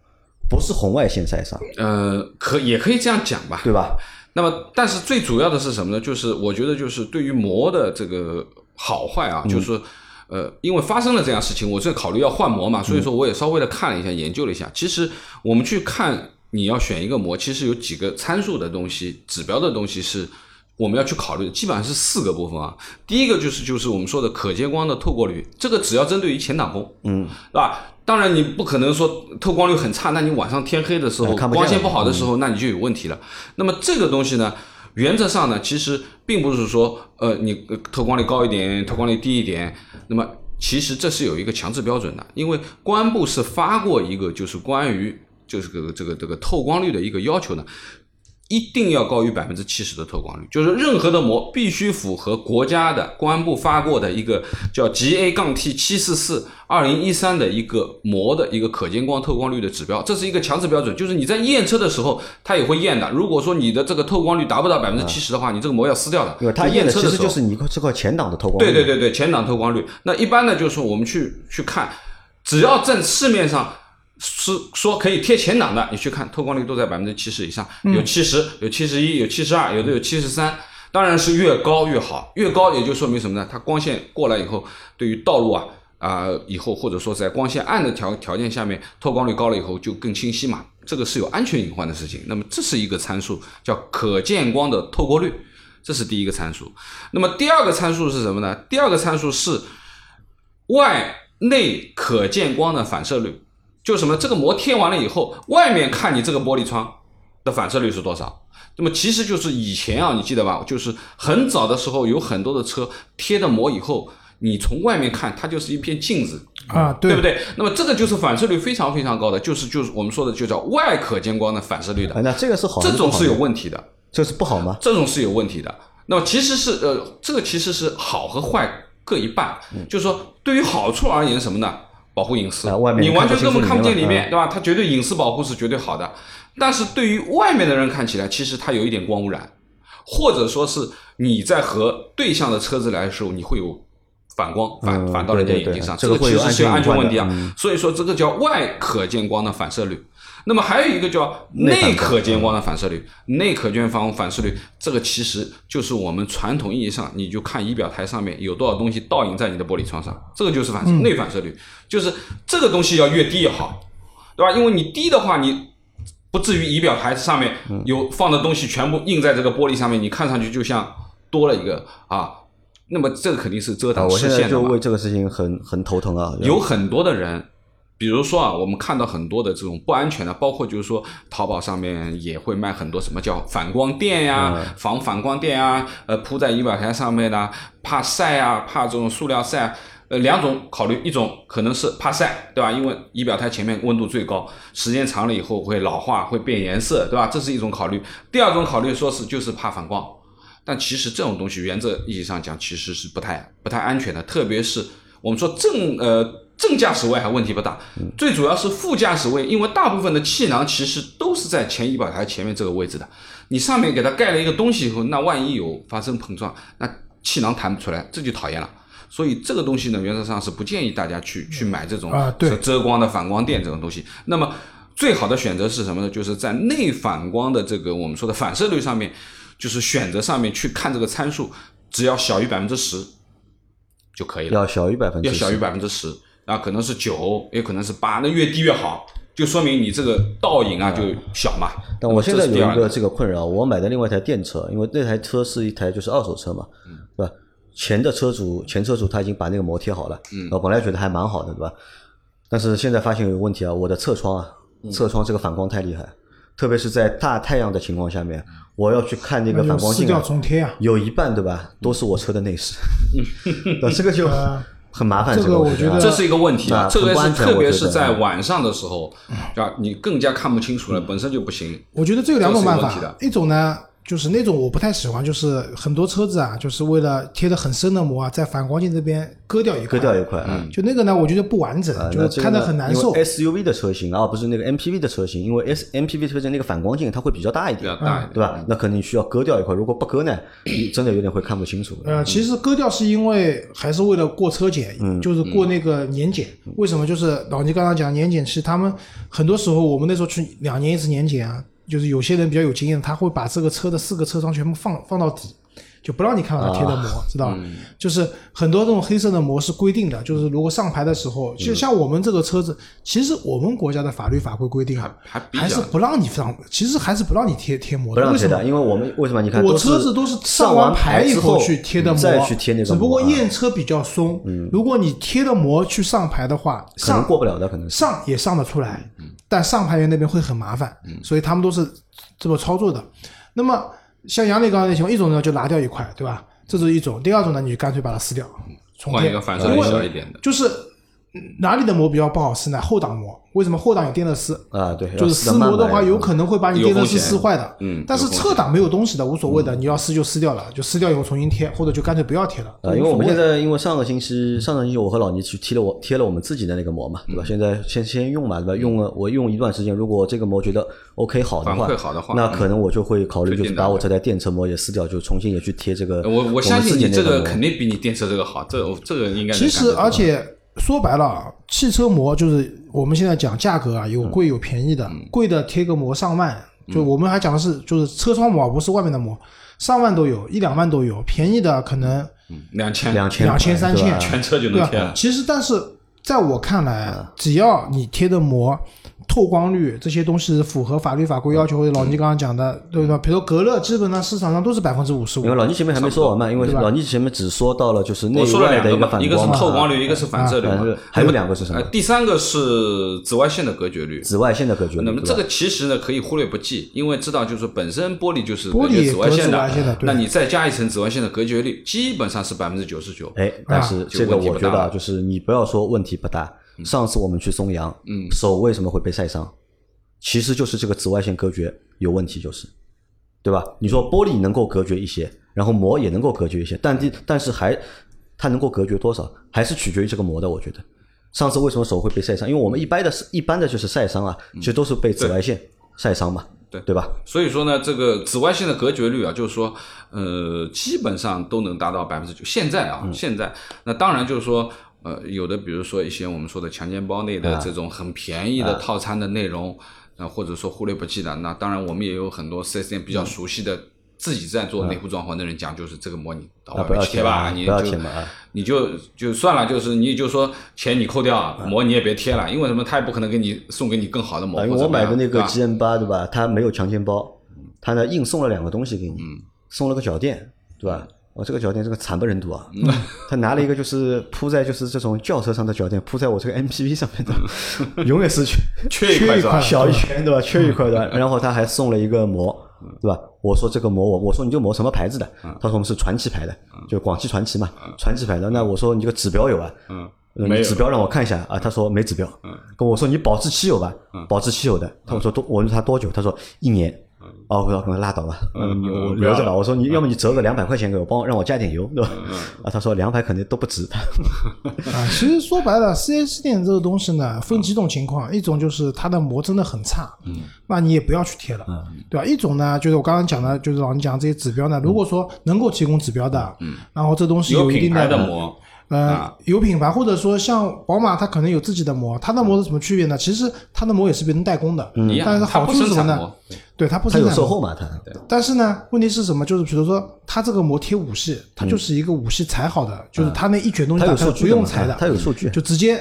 不是红外线晒伤，呃，可也可以这样讲吧，对吧？那么，但是最主要的是什么呢？就是我觉得，就是对于膜的这个好坏啊，就是说呃，因为发生了这样事情，我正考虑要换膜嘛，所以说我也稍微的看了一下，研究了一下。其实我们去看你要选一个膜，其实有几个参数的东西、指标的东西是我们要去考虑的，基本上是四个部分啊。第一个就是就是我们说的可见光的透过率，这个只要针对于前挡风，嗯，是吧？当然你不可能说透光率很差，那你晚上天黑的时候，光线不好的时候，那你就有问题了。那么这个东西呢，原则上呢，其实并不是说呃你呃透光率高一点，透光率低一点，那么其实这是有一个强制标准的，因为公安部是发过一个就是关于就是这个这个这个透光率的一个要求呢，一定要高于百分之七十的透光率，就是任何的膜必须符合国家的公安部发过的一个叫 GA 杠 T 七四四二零一三的一个膜的一个可见光透光率的指标，这是一个强制标准，就是你在验车的时候它也会验的。如果说你的这个透光率达不到百分之七十的话，你这个膜要撕掉的。因为它验的其实车的时候就是你这块前挡的透光率。对对对对，前挡透光率。那一般呢，就是说我们去去看，只要在市面上是说可以贴前挡的，你去看透光率都在百分之七十以上，有七十，有七十一，有七十二，有的有七十三。当然是越高越好，越高也就说明什么呢？它光线过来以后，对于道路啊啊、以后或者说在光线暗的条条件下面，透光率高了以后就更清晰嘛，这个是有安全隐患的事情。那么这是一个参数，叫可见光的透过率，这是第一个参数。那么第二个参数是什么呢？第二个参数是外内可见光的反射率，就是什么？这个膜贴完了以后，外面看你这个玻璃窗的反射率是多少？那么其实就是以前啊，你记得吧？就是很早的时候，有很多的车贴的膜以后，你从外面看，它就是一片镜子，啊，对不对？那么这个就是反射率非常非常高的，就是就是我们说的就叫外可见光的反射率的哎，，那这个是好还这种是有问题的。这是不好吗？这种是有问题的。那么其实是呃，这个其实是好和坏各一半，嗯就是说对于好处而言什么呢？保护隐私，啊外面你完全根本看不见里面，对吧？它绝对隐私保护是绝对好的。但是对于外面的人看起来，其实它有一点光污染，或者说是你在和对向的车子来的时候，你会有反光反、嗯反到人家眼睛上，对这个其实是有安安全问题啊。嗯所以说这个叫外可见光的反射率。那么还有一个叫内可见光的反射率，内可见光反射率，这个其实就是我们传统意义上，你就看仪表台上面有多少东西倒影在你的玻璃窗上，这个就是反射、内反射率，就是这个东西要越低越好，对吧？因为你低的话，你不至于仪表台上面有放的东西全部印在这个玻璃上面，你看上去就像多了一个啊。那么这个肯定是遮啊，挡我现在视线。就为这个事情很很头疼啊。有很多的人，比如说啊，我们看到很多的这种不安全的，包括就是说淘宝上面也会卖很多什么叫反光垫呀、嗯防反光垫啊，呃，铺在仪表台上面的，怕晒啊，怕这种塑料晒啊。呃，两种考虑，一种可能是怕晒，对吧？因为仪表台前面温度最高，时间长了以后会老化，会变颜色，对吧？这是一种考虑。第二种考虑说是就是怕反光，但其实这种东西原则意义上讲其实是不太不太安全的，特别是我们说正呃正驾驶位还问题不大，最主要是副驾驶位，因为大部分的气囊其实都是在前仪表台前面这个位置的，你上面给它盖了一个东西以后，那万一有发生碰撞，那气囊弹不出来，这就讨厌了。所以这个东西呢，原则上是不建议大家去去买这种遮光的反光垫这种东西。那么最好的选择是什么呢？就是在内反光的这个我们说的反射率上面，就是选择上面去看这个参数，只要小于百分之十就可以了。要小于百分之要小于百分之十，啊，可能是九，也可能是八，那越低越好，就说明你这个倒影啊就小嘛。但我现在有一个这个困扰，我买的另外一台电车，因为那台车是一台就是二手车嘛，嗯对吧？前的车主前车主他已经把那个膜贴好了，嗯我本来觉得还蛮好的，对吧？但是现在发现有个问题啊，我的侧窗啊，嗯侧窗这个反光太厉害，特别是在大太阳的情况下面，我要去看那个反光镜啊，重贴啊。有一半对吧，都是我车的内饰，*laughs* 那这个就呃很麻烦。这个我觉得这是一个问题特别是特别是在嗯晚上的时候，啊，你更加看不清楚了，本身就不行。我觉得这有两种办法一种呢就是那种我不太喜欢，就是很多车子啊，就是为了贴的很深的膜啊，在反光镜这边割掉一块，割掉一块啊。就那个呢，我觉得不完整，啊，就是看着很难受。SUV 的车型啊，不是那个 MPV 的车型，因为 S MPV 车型那个反光镜它会比较大一点比较，大一点对吧？那可能你需要割掉一块，如果不割呢，你真的有点会看不清楚。呃，其实割掉是因为还是为了过车检，嗯就是过那个年检。为什么？就是老倪刚刚讲年检，是他们很多时候我们那时候去两年一次年检啊，就是有些人比较有经验，他会把这个车的四个车窗全部放放到底，就不让你看到它贴的膜，知道吧？就是很多这种黑色的膜是规定的，就是如果上牌的时候，就像我们这个车子，其实我们国家的法律法规规定啊，还还是不让你上，其实还是不让你贴贴膜的。为什么不让贴的，？因为我们为什么？你看，我车子都是上完牌以后去贴的膜，再去贴那个膜，只不过啊验车比较松。如果你贴了膜去上牌的话，上过不了的，可能是。上也上得出来，但上牌员那边会很麻烦，所以他们都是这么操作的。那么像杨磊刚才那情况，一种呢就拿掉一块，对吧？这是一种；第二种呢，你就干脆把它撕掉，重贴换一个反射力小一点的。就是嗯哪里的膜比较不好撕呢？后挡膜。为什么后挡有电热丝？啊，对，就是撕膜的话，有可能会把你电热丝撕坏的。嗯但是侧挡没有东西的，无所谓的，你要撕就撕掉了，就撕掉以后重新贴，或者就干脆不要贴了。啊，因为我们现在因为上个星期上个星期我和老倪去贴了我贴了我们自己的那个膜嘛，嗯对吧？现在先先用嘛，对吧？用了我用一段时间，如果这个膜觉得 OK 好的话，好的话那可能我就会考虑就是把我这台电车膜也撕掉，就重新也去贴这个我我相信你这个肯定比你电车这个好，这个这个应该其实而且说白了啊，汽车膜就是我们现在讲价格啊，有贵有便宜的，嗯贵的贴个膜上万，就我们还讲的是就是车窗膜，不是外面的膜，上万都有，一两万都有，便宜的可能两千两千两千三千全车就能贴了？。其实但是在我看来，只要你贴的膜。透光率这些东西符合法律法规要求，或者老倪刚刚讲的，对吧？比如说隔热，基本上市场上都是百分之五十五因为。老倪前面还没说完嘛，因为老倪前面只说到了就是内我说了外的一两个嘛，一个是透光率，一个是反射率。还有两个是什么呃，？第三个是紫外线的隔绝率。紫外线的隔绝率。那么这个其实呢可以忽略不计，因为知道就是本身玻璃就是玻璃隔绝紫外线隔紫外线的那你再加一层紫外线的隔绝率，基本上是百分之九十九。哎，但是这个我觉得就是你不要说问题不大。上次我们去松阳，嗯，手为什么会被晒伤？其实就是这个紫外线隔绝有问题，就是，对吧？你说玻璃能够隔绝一些，然后膜也能够隔绝一些，但第但是还它能够隔绝多少，还是取决于这个膜的。我觉得上次为什么手会被晒伤？因为我们一般的是一般的就是晒伤啊，其实都是被紫外线晒伤嘛，对对吧？所以说呢，这个紫外线的隔绝率啊，就是说，呃，基本上都能达到百分之九。现在啊，现在那当然就是说，呃，有的比如说一些我们说的强奸包内的这种很便宜的套餐的内容，那、或者说忽略不计的，那当然我们也有很多四 S 店比较熟悉的。自己在做内部装潢的人讲，就是这个膜你到外啊不要面去贴吧，你就贴嘛啊你就就算了，就是你就说钱你扣掉，嗯膜你也别贴了，因为什么？他也不可能给你送给你更好的膜，啊，因为或者怎么我买的那个样对吧 G N 八对吧？他没有强奸包，他呢硬送了两个东西给你，送了个脚垫，对吧？我这个脚垫这个惨不忍睹啊！他拿了一个就是铺在就是这种轿车上的脚垫，铺在我这个 M P V 上面的，*laughs* 永远是缺 *laughs* 缺一块？小一圈对吧？缺一块的，然后他还送了一个膜，对吧？我说这个膜我我说你这个膜什么牌子的？他说我们是传奇牌的，就广汽传祺嘛，传奇牌的。那我说你这个指标有啊？没指标让我看一下啊，他说没指标。跟我说你保质期有吧？保质期有的。他我说多，我问他多久？他说一年。哦，我说拉倒吧，嗯，我嗯留着吧。我说你要么你折个两百块钱给我，帮我让我加点油，对吧？啊，他说两百肯定都不值。*laughs* 啊，其实说白了，4S 店这个东西呢，分几种情况，一种就是它的膜真的很差，嗯，那你也不要去贴了，嗯对吧？一种呢，就是我刚刚讲的，就是老你讲这些指标呢，如果说能够提供指标的，嗯，然后这东西有一定的膜，呃啊，有品牌，或者说像宝马，它可能有自己的膜，它的膜是什么区别呢？其实它的膜也是别人代工的，但是好处是什么呢生产膜？对，它不生产膜售后嘛？它但是呢，问题是什么？就是比如说，它这个膜贴五系，它就是一个五系裁好的，就是它那一卷东西他有打开不用裁的，它有数据。就直接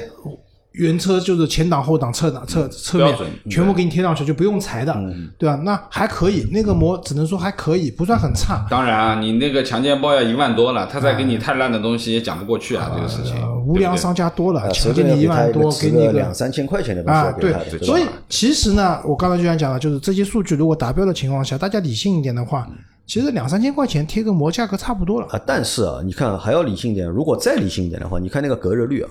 原车就是前挡、后挡、侧挡、侧侧面全部给你贴上去，就不用裁的，对吧？那还可以，那个膜只能说还可以，不算很差。当然啊，你那个强奸包要一万多了，他再给你太烂的东西也讲不过去啊，这个事情呃，。无良商家多了，啊，强随便奸你一万多，给你个个两三千块钱的东西啊，对所以其实呢，我刚才就想讲了，就是这些数据如果达标的情况下，大家理性一点的话，其实两三千块钱贴个膜价格差不多了。啊，但是啊，你看还要理性一点，如果再理性一点的话，你看那个隔热率啊，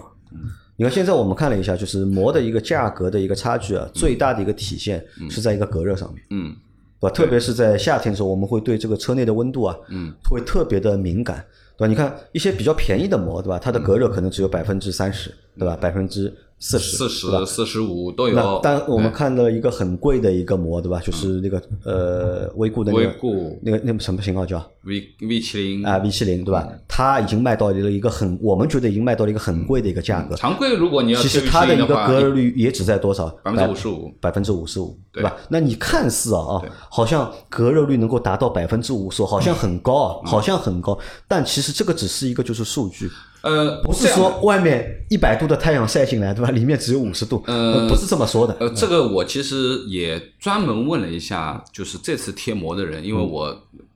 你看现在我们看了一下，就是膜的一个价格的一个差距啊，最大的一个体现是在一个隔热上面，嗯，对吧？特别是在夏天的时候，我们会对这个车内的温度啊，嗯，会特别的敏感，对吧？你看一些比较便宜的膜，对吧？它的隔热可能只有百分之三十，对吧？百分之四十，四十、四十五都那有。但我们看到一个很贵的一个膜，对吧？就是那个呃威固的那威个固那个那个什么型号叫 V V 七零啊 V 七零对吧？它已经卖到了一个很，我们觉得已经卖到了一个很贵的一个价格。常规，如果你要其实它的一个隔热率也只在多少？百分之五十五百分之五十五，对对吧？那你看似啊啊，好像隔热率能够达到百分之五十，好像很高啊，好像很高，但其实这个只是一个就是数据，呃，不是说外面一百度的太阳晒进来，对吧？里面只有五十度，呃不是这么说的。呃，这个我其实也专门问了一下，就是这次贴膜的人，因为我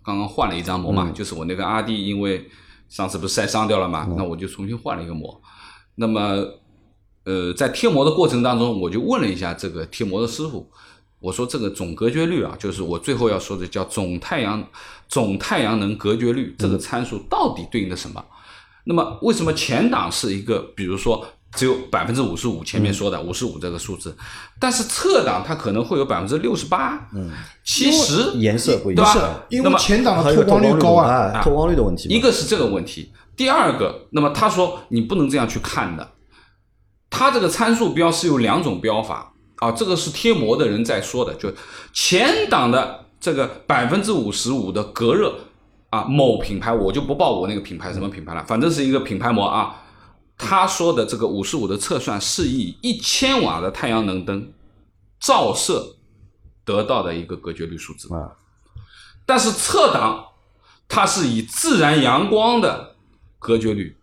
刚刚换了一张膜嘛，就是我那个阿弟，因为上次不是晒伤掉了嘛，那我就重新换了一个膜。那么，呃，在贴膜的过程当中，我就问了一下这个贴膜的师傅，我说这个总隔绝率啊，就是我最后要说的叫总太阳总太阳能隔绝率这个参数到底对应的什么？那么为什么前挡是一个，比如说只有百分之五十五，前面说的五十五这个数字，但是侧挡它可能会有百分之六十八，嗯，其实颜色不一样对，吧？因那么为前挡的透光率高啊，啊，透光率的问题。一个是这个问题，第二个，那么他说你不能这样去看的，它这个参数标是有两种标法啊，这个是贴膜的人在说的，就前挡的这个百分之五十五的隔热啊，某品牌我就不报我那个品牌什么品牌了，反正是一个品牌膜啊。他说的这个五十五的测算是以一千瓦的太阳能灯照射得到的一个隔绝率数字。啊，但是侧档它是以自然阳光的隔绝率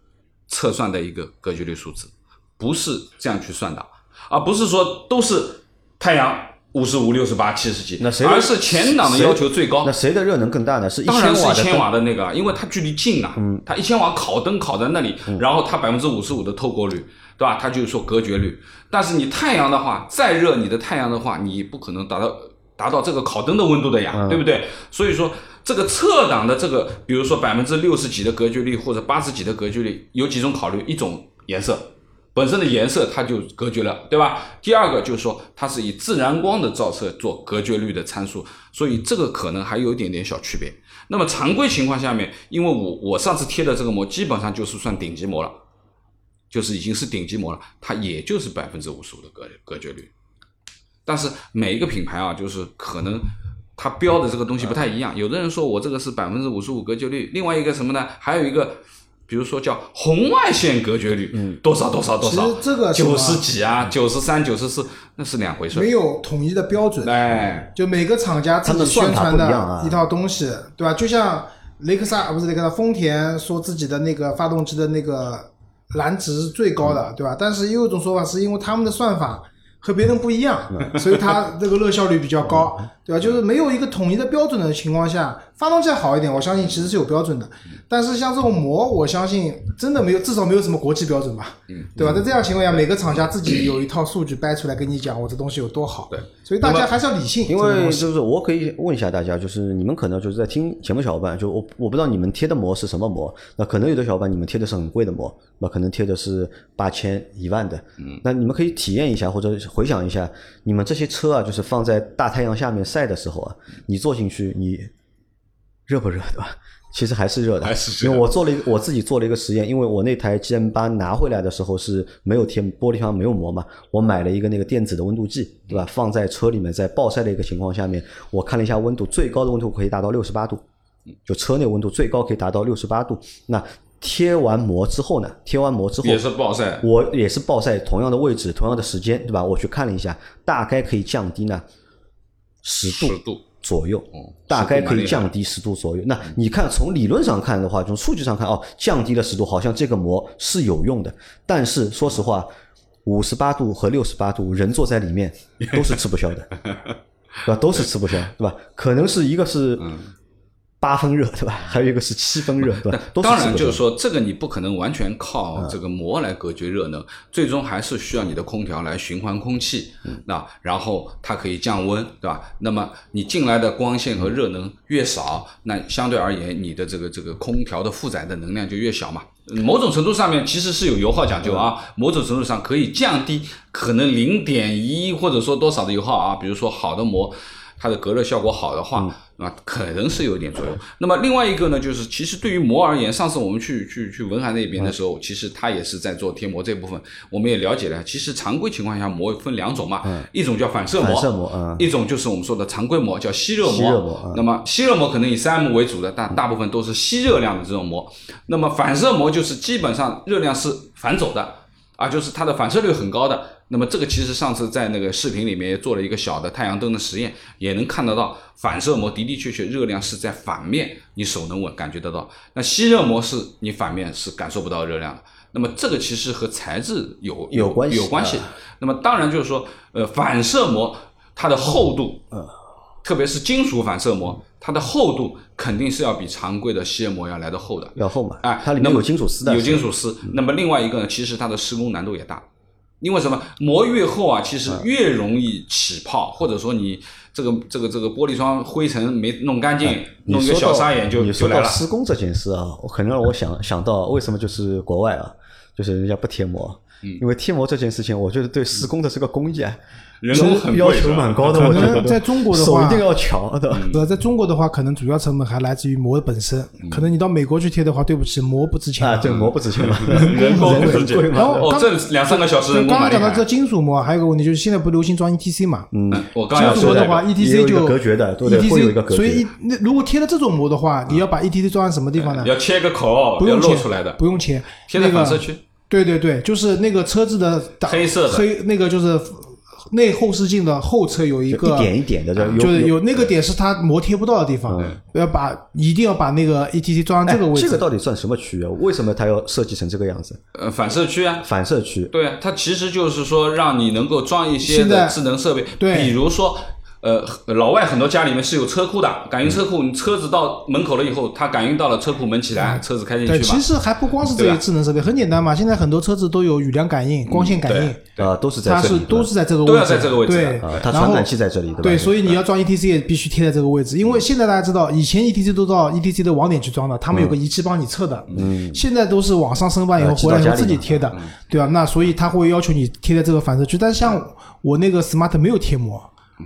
测算的一个隔绝率数字，不是这样去算的，而不是说都是太阳五十五、六十八、七十几，那谁而是前挡的要求最高那。谁的热能更大呢？是一当然是瓦的一千瓦，的那个，因为它距离近啊，它一千瓦烤灯烤在那里，然后它百分之五十五的透过率，对吧？它就是说隔绝率。但是你太阳的话，再热你的太阳的话，你不可能达到达到这个烤灯的温度的呀，对不对？所以说这个侧挡的这个，比如说百分之六十几的隔绝率或者八十几的隔绝率，有几种考虑，一种颜色。本身的颜色它就隔绝了，对吧？第二个就是说，它是以自然光的照射做隔绝率的参数，所以这个可能还有一点点小区别。那么常规情况下面，因为我我上次贴的这个膜基本上就是算顶级膜了，就是已经是顶级膜了，它也就是百分之五十五的隔隔绝率。但是每一个品牌啊，就是可能它标的这个东西不太一样。有的人说我这个是百分之五十五隔绝率，另外一个什么呢？还有一个，比如说叫红外线隔绝率，嗯多少多少多少其实，这个九十几啊，九十三、九十四，那是两回事。没有统一的标准，哎，就每个厂家自己宣传的一套东西，对吧？就像雷克萨啊，不是雷克萨，丰田说自己的那个发动机的那个蓝值是最高的，对吧？但是也有一种说法是因为他们的算法和别人不一样，所以它这个热效率比较高，对吧？就是没有一个统一的标准的情况下，发动机好一点，我相信其实是有标准的。但是像这种膜，我相信真的没有，至少没有什么国际标准吧，嗯对吧？在这样情况下，每个厂家自己有一套数据掰出来跟你讲，我这东西有多好。对，所以大家还是要理性，因为就是我可以问一下大家，就是你们可能就是在听节目小伙伴，就我我不知道你们贴的膜是什么膜，那可能有的小伙伴你们贴的是很贵的膜，那可能贴的是八千一万的，嗯，那你们可以体验一下或者回想一下，你们这些车啊，就是放在大太阳下面晒的时候啊，你坐进去你热不热，对吧？其实还是热的，还是热因为我做了一个我自己做了一个实验，因为我那台 G M 八拿回来的时候是没有贴玻璃上没有膜嘛，我买了一个那个电子的温度计，对吧？放在车里面，在暴晒的一个情况下面，我看了一下温度，最高的温度可以达到六十八度，就车内温度最高可以达到六十八度。那贴完膜之后呢？贴完膜之后也是暴晒。我也是暴晒同样的位置、同样的时间，对吧？我去看了一下，大概可以降低呢十度10度左右，哦大概可以10度蛮厉害降低十度左右。那你看，从理论上看的话，从数据上看，哦，降低了十度，好像这个膜是有用的。但是说实话，五十八度和六十八度，人坐在里面都是吃不消的，*laughs* 对吧？都是吃不消，对吧？可能是一个是嗯八分热，对吧？*laughs* 还有一个是七分热，对吧？*laughs* 当然就是说，这个你不可能完全靠这个膜来隔绝热能，最终还是需要你的空调来循环空气，那然后它可以降温，对吧？那么你进来的光线和热能越少，那相对而言，你的这个这个空调的负载的能量就越小嘛。某种程度上面其实是有油耗讲究啊，某种程度上可以降低可能零点一或者说多少的油耗啊，比如说好的膜。它的隔热效果好的话，啊，可能是有一点作用。那么另外一个呢，就是其实对于膜而言，上次我们去去去文海那边的时候，其实他也是在做贴膜这部分，我们也了解了。其实常规情况下膜分两种嘛，一种叫反射膜，反射膜嗯一种就是我们说的常规膜，叫吸热吸热膜嗯那么吸热膜可能以三 M 为主的，但大部分都是吸热量的这种膜。那么反射膜就是基本上热量是反走的。啊，就是它的反射率很高的。那么这个其实上次在那个视频里面也做了一个小的太阳灯的实验，也能看得到反射膜的的确确热量是在反面，你手能稳感觉得到。那吸热膜是你反面是感受不到热量的。那么这个其实和材质有有关系有关系啊。那么当然就是说，呃，反射膜它的厚度，嗯特别是金属反射膜，它的厚度肯定是要比常规的吸热膜要来的厚的。要厚嘛，哎，它里面有金属丝的，有金属丝。那么另外一个呢，其实它的施工难度也大，因为什么？膜越厚啊，其实越容易起泡，或者说你这个这个这个玻璃窗灰尘没弄干净，弄一个小沙眼就你。说到施工这件事啊，我可能让我想想到为什么就是国外啊，就是人家不贴膜，嗯因为贴膜这件事情，我觉得对施工的这个工艺啊，人工很要求蛮高的，*laughs* 可我觉得能在中国的话手一定要巧的。呃，在中国的话，可能主要成本还来自于膜本身。可能你到美国去贴的话，对不起，膜不值钱啊，的。这个膜不值钱 *laughs* 嘛，人工很贵贵嘛。哦，然后刚这两三个小时刚刚讲到这。金属膜，还有个问题就是现在不流行装 ETC 嘛？嗯，我刚要说这金属膜的话，，ETC 也有一个就隔绝的对对会有一个 ETC，隔绝所以那如果贴了这种膜的话，你要把 ETC 装在什么地方呢？要切个口，不用切露出来的，不用切，贴在反射区。对对对，就是那个车子的打黑色的黑那个就是内后视镜的后侧有一个一点一点的，这就是有那个点是它膜贴不到的地方，要把一定要把那个 E T T 装在哎这个位置。这个到底算什么区域啊？为什么它要设计成这个样子？呃，反射区啊，反射区，对啊，它其实就是说让你能够装一些的智能设备，对比如说。呃，老外很多家里面是有车库的，感应车库，你车子到门口了以后，它感应到了车库门起来，车子开进去对，嘛其。实还不光是这些智能设备，很简单嘛。现在很多车子都有雨量感应、光线感应，对啊，都是在它是都是在这个位置，都要在这个位置对，啊，它传感器在这里，对吧？对，所以你要装 ETC 也必须贴在这个位置，因为现在大家知道，以前 ETC 都到 ETC 的网点去装的，他们有个仪器帮你测的，嗯，现在都是网上申办以后回来以后自己贴的，对吧？那所以他会要求你贴在这个反射区，但是像我那个 Smart 没有贴膜，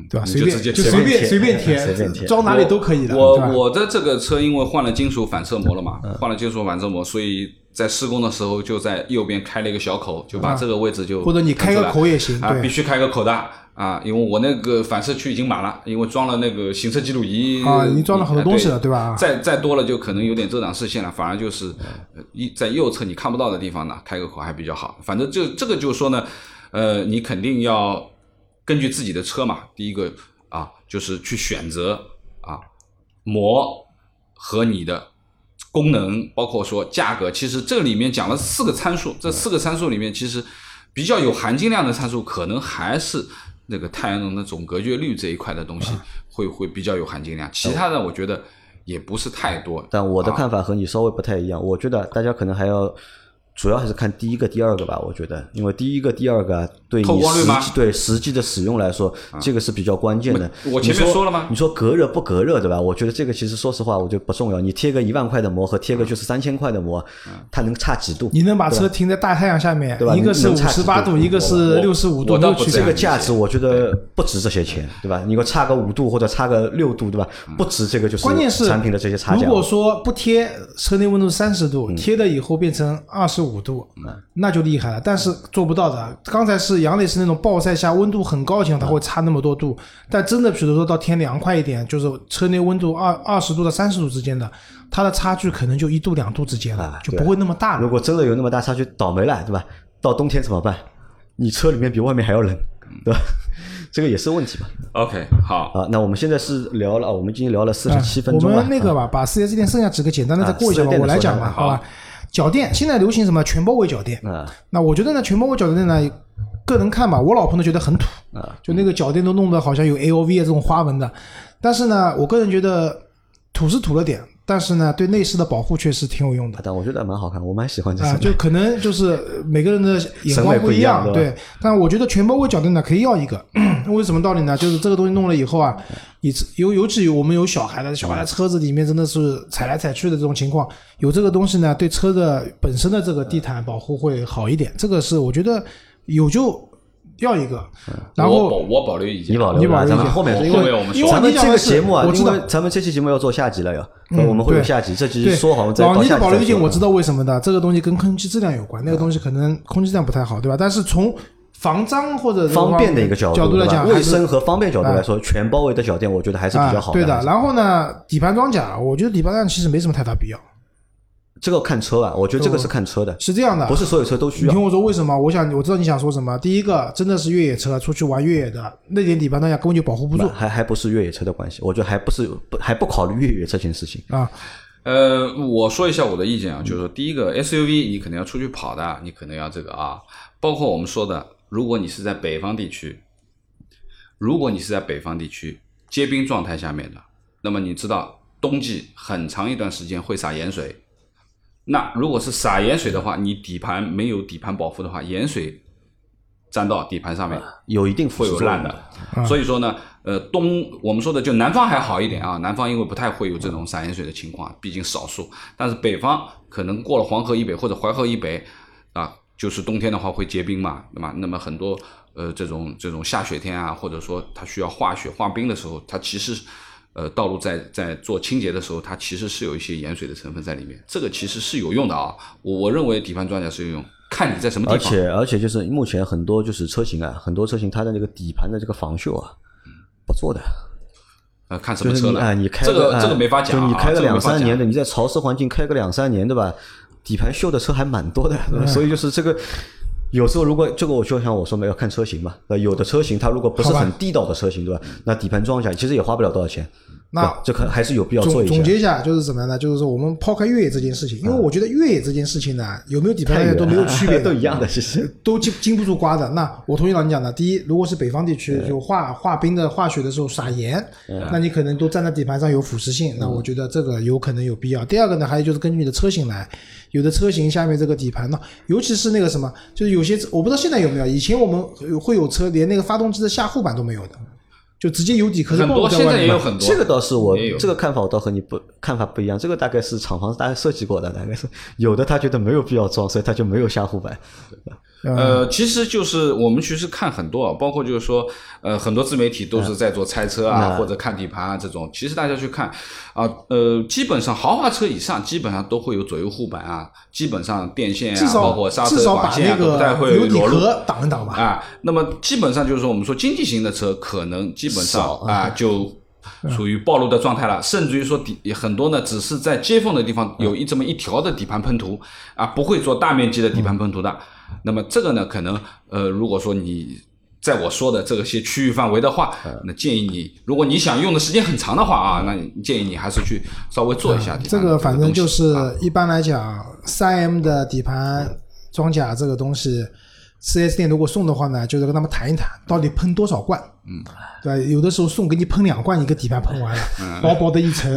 对吧？你随便就直接就随便随便便贴随便贴装哪里都可以的，我我的这个车因为换了金属反射膜了嘛，嗯换了金属反射膜，所以在施工的时候就在右边开了一个小口，就把这个位置就或者你开个口也行啊，对必须开个口的啊，因为我那个反射区已经满了，因为装了那个行车记录仪啊已经装了很多东西了啊对吧再再多了就可能有点遮挡视线了，反而就是呃一在右侧你看不到的地方呢，开个口还比较好。反正就这个就是说呢，呃，你肯定要根据自己的车嘛，第一个啊就是去选择啊膜和你的功能，包括说价格，其实这里面讲了四个参数，这四个参数里面其实比较有含金量的参数，可能还是那个太阳能的总隔绝率这一块的东西会会比较有含金量，其他的我觉得也不是太多。但我的啊。看法和你稍微不太一样，我觉得大家可能还要主要还是看第一个、第二个吧。我觉得，因为第一个、第二个啊对你实透光率吗际对实际的使用来说，这个是比较关键的。我前面说了吗你说隔热不隔热，对吧？我觉得这个其实说实话，我觉得不重要。你贴个一万块的膜和贴个就是三千块的膜，它能差几度？你能把车停在大太阳下面对吧，一个是五十八度，一个是我六十五度，我倒不没有这个价值，我觉得不值这些钱，对吧？你给我差个五度或者差个六度，对吧？不值这个就是关键是产品的这些差价。如果说不贴车内温度三十度，嗯贴了以后变成二十五度，那就厉害了。但是做不到的。刚才是杨磊是那种暴晒下温度很高的情况，它会差那么多度。但真的，比如说到天凉快一点，就是车内温度二二十度到三十度之间的，它的差距可能就一度两度之间了就不会那么大了。如果真的有那么大差距，倒霉了，对吧？到冬天怎么办？你车里面比外面还要冷，对吧？*laughs* 这个也是问题吧。OK，好，啊，那我们现在是聊了，我们已经聊了四十七分我钟了。们那个吧，把四 S 店剩下几个简单的再啊过一下吧，4S 店我来讲吧，好吧？脚垫现在流行什么全包围脚垫？嗯。那我觉得呢，全包围脚垫呢，个人看吧，我老婆呢觉得很土，啊，就那个脚垫都弄得好像有 A O V 啊这种花纹的，但是呢，我个人觉得土是土了点，但是呢，对内饰的保护确实挺有用的。但我觉得蛮好看，我蛮喜欢这啊，种。就可能就是呃每个人的眼光不光一一样对对。但我觉得全包围脚垫呢可以要一个，*clears throat* 为什么道理呢？就是这个东西弄了以后啊，你尤尤其我们有小孩的，小孩的车子里面真的是踩来踩去的这种情况，有这个东西呢，对车的本身的这个地毯保护会好一点。这个是我觉得有就要一个，然后我保我保留意见，你保留吧，你保留意见。咱们后面我因为后面我们说。因为咱们这个节目啊，因我知道。为咱们这期节目要做下集了，要，嗯我们会有下集，这集，说好再老倪到下集再的保留意见我知道为什么的，这个东西跟空气质量有关，那个东西可能空气质量不太好，对吧？但是从防脏或者方便的一个角角度来讲，卫生和方便角度来说，全包围的脚垫，我觉得还是比较好啊。对的，然后呢，底盘装甲，我觉得底盘装甲其实没什么太大必要，这个看车啊，我觉得这个是看车的，是这样的，不是所有车都需要你听。我说为什么？我想我知道你想说什么。第一个，真的是越野车出去玩越野的那点底盘大家根本就保护不住还还不是越野车的关系，我觉得还不是不还不考虑越野这件事情。啊。呃，我说一下我的意见啊，就是说，第一个 SUV 你可能要出去跑的，你可能要这个啊，包括我们说的，如果你是在北方地区，如果你是在北方地区结冰状态下面的，那么你知道冬季很长一段时间会洒盐水，那如果是撒盐水的话，你底盘没有底盘保护的话，盐水沾到底盘上面，有一定会有烂的。所以说呢，呃，东我们说的就南方还好一点啊，南方因为不太会有这种洒盐水的情况，毕竟少数。但是北方可能过了黄河以北或者淮河以北啊，就是冬天的话会结冰嘛，那么那么很多呃这种这种下雪天啊，或者说它需要化雪化冰的时候，它其实。呃，道路在在做清洁的时候，它其实是有一些盐水的成分在里面，这个其实是有用的啊。我我认为底盘装甲是有用，看你在什么地方而。且而且就是目前很多就是车型啊，很多车型它的那个底盘的这个防锈啊，不做的。呃，看什么车了？啊，你开这个啊这个没法讲啊，就你开个两三年的，你在潮湿环境开个两三年，对吧？底盘锈的车还蛮多的，*laughs* 所以就是这个。有时候如果这个我就像我说的要看车型嘛，呃，有的车型它如果不是很地道的车型，对吧？那底盘装一下其实也花不了多少钱，那这可还是有必要做总一下。总结一下就是什么呢？就是说我们抛开越野这件事情，因为我觉得越野这件事情呢，有没有底盘都没有区别，*laughs* 都一样的，其实。都经经不住刮的。那我同意老你讲的，第一，如果是北方地区，就化化冰的化雪的时候撒盐，那你可能都站在底盘上有腐蚀性，那我觉得这个有可能有必要。第二个呢，还有就是根据你的车型来，有的车型下面这个底盘呢，尤其是那个什么，就是有些我不知道现在有没有，以前我们会有车连那个发动机的下护板都没有的，就直接有底壳是暴露很多现在外面的。在也有很多，这个倒是我这个看法，我倒和你不看法不一样。这个大概是厂房大概设计过的，大概是有的他觉得没有必要装，所以他就没有下护板。呃，其实就是我们其实看很多啊，包括就是说，呃，很多自媒体都是在做拆车啊，嗯或者看底盘啊这种。其实大家去看啊，呃，基本上豪华车以上基本上都会有左右护板啊，基本上电线啊，包括刹车把那管线啊都不太会有底裸露。挡一挡吧。啊，那么基本上就是说，我们说经济型的车可能基本上少啊就属于暴露的状态了，甚至于说底很多呢，只是在接缝的地方有一这么一条的底盘喷涂啊，不会做大面积的底盘喷涂的。那么这个呢可能呃如果说你在我说的这个些区域范围的话那建议你如果你想用的时间很长的话啊那建议你还是去稍微做一下这个反正就是一般来讲三 m 的底盘装甲这个东西四 S 店如果送的话呢，就是跟他们谈一谈，到底喷多少罐？嗯对，有的时候送给你喷两罐，一个底盘喷完了，薄薄的一层。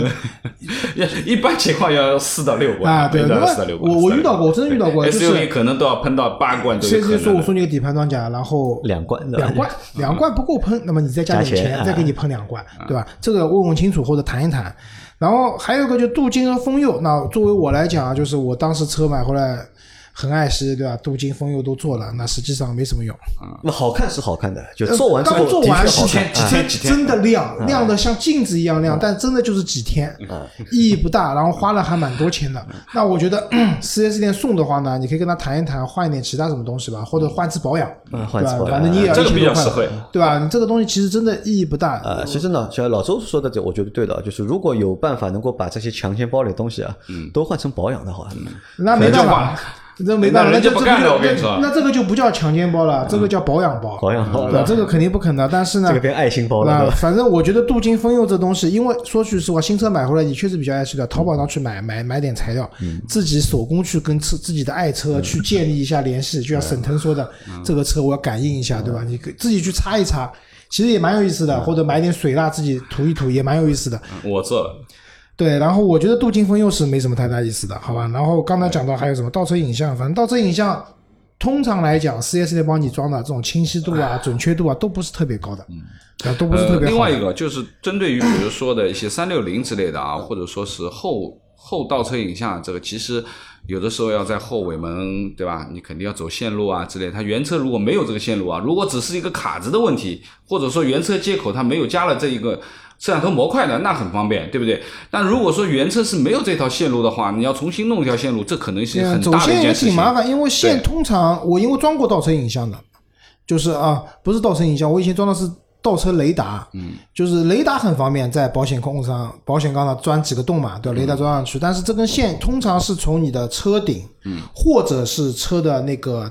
*laughs* 一般情况要四到六罐。啊，对，那么我我遇到过，我真的遇到过，就是可能都要喷到八罐。现在说，我送你个底盘装甲，然后两罐，两罐，两罐不够喷，那么你再加点钱，再给你喷两罐，对吧？这个问问清楚或者谈一谈。然后还有一个就镀金和封釉，那作为我来讲，就是我当时车买回来。很爱惜，对吧？镀金封釉都做了，那实际上没什么用。那好看是好看的，就做完之后刚做完几天。几天几天真的亮，亮的像镜子一样亮，但真的就是几天，意义不大，然后花了还蛮多钱的。那我觉得 *clears throat* 四 S 店送的话呢，你可以跟他谈一谈，换一点其他什么东西吧，或者换次保养，嗯对吧换次保？养反正你也要这个实惠，对吧？你这个东西其实真的意义不大。呃，其实呢，像老周说的这，我觉得对的，啊就是如果有办法能够把这些强奸包里的东西啊，都换成保养的话，那没办法，那没办法，那就这不干了这个我跟你说那那这个就不叫强奸包了，这个叫保养包。保养包？这个肯定不可能的。但是呢，这个变爱心包了，那？反正我觉得镀金封釉这东西，因为说句实话，新车买回来你确实比较爱惜的，淘宝上去买买买点材料，自己手工去跟自自己的爱车去建立一下联系，就像沈腾说的，这个车我要感应一下，对吧？你可自己去擦一擦，其实也蛮有意思的，或者买点水蜡自己涂一涂也蛮有意思的。我做了，对，然后我觉得镀金峰又是没什么太大意思的，好吧？然后刚才讲到还有什么倒车影像，反正倒车影像通常来讲，4S 店帮你装的这种清晰度啊、准确度啊都不是特别高的，啊，都不是特呃，别好的。另外一个就是针对于比如说的一些三六零之类的啊，或者说是后后倒车影像，这个其实有的时候要在后尾门，对吧？你肯定要走线路啊之类。它原车如果没有这个线路啊，如果只是一个卡子的问题，或者说原车接口它没有加了这一个摄像头模块的，那很方便，对不对？但如果说原车是没有这条线路的话，你要重新弄一条线路，这可能是很大的也一件事情。挺麻烦，因为线通常我因为装过倒车影像的，就是啊，不是倒车影像，我以前装的是倒车雷达，嗯，就是雷达很方便，在保险杠上、保险杠上钻几个洞嘛，对吧？雷达装上去，但是这根线通常是从你的车顶，嗯，或者是车的那个，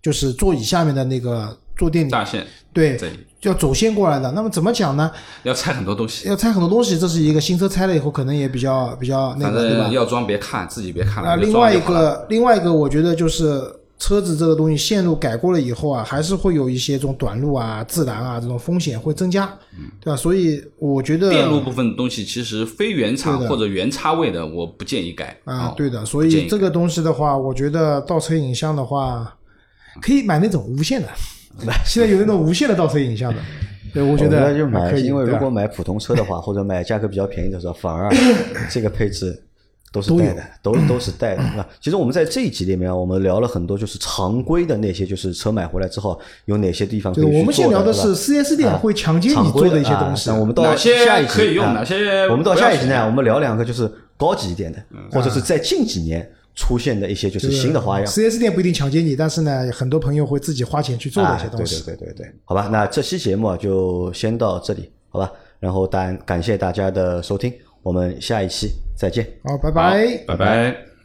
就是座椅下面的那个坐垫里，大线对，要走线过来的。那么怎么讲呢？要拆很多东西，要拆很多东西，这是一个新车拆了以后，可能也比较比较那个，对吧？要装别看，自己别看了。另外一个，另外一个，我觉得就是车子这个东西线路改过了以后啊，还是会有一些这种短路啊、自燃啊这种风险会增加，对吧？所以我觉得电路部分的东西，其实非原厂或者原插位的，我不建议改。啊哦，对的，所以这个东西的话，我觉得倒车影像的话，可以买那种无线的，*laughs* *laughs* 现在有那种无线的倒车影像的，对，我觉得就买，可以，因为如果买普通车的话，或者买价格比较便宜的时候，反而 *laughs* 这个配置都是带的，都都是带的。那其实我们在这一集里面啊，我们聊了很多，就是常规的那些，就是车买回来之后有哪些地方可以去对，我们现做的是 4S 店会强奸你常规做的一些东西我们到下一集可以用啊哪些我们到下一集呢，我们聊两个就是高级一点的，嗯或者是在近几年出现的一些就是新的花样。四 S 店不一定强奸你，但是呢，很多朋友会自己花钱去做的一些东西。啊、对对对对对，好吧，那这期节目啊就先到这里，好吧，然后感感谢大家的收听，我们下一期再见。好，拜拜。拜拜。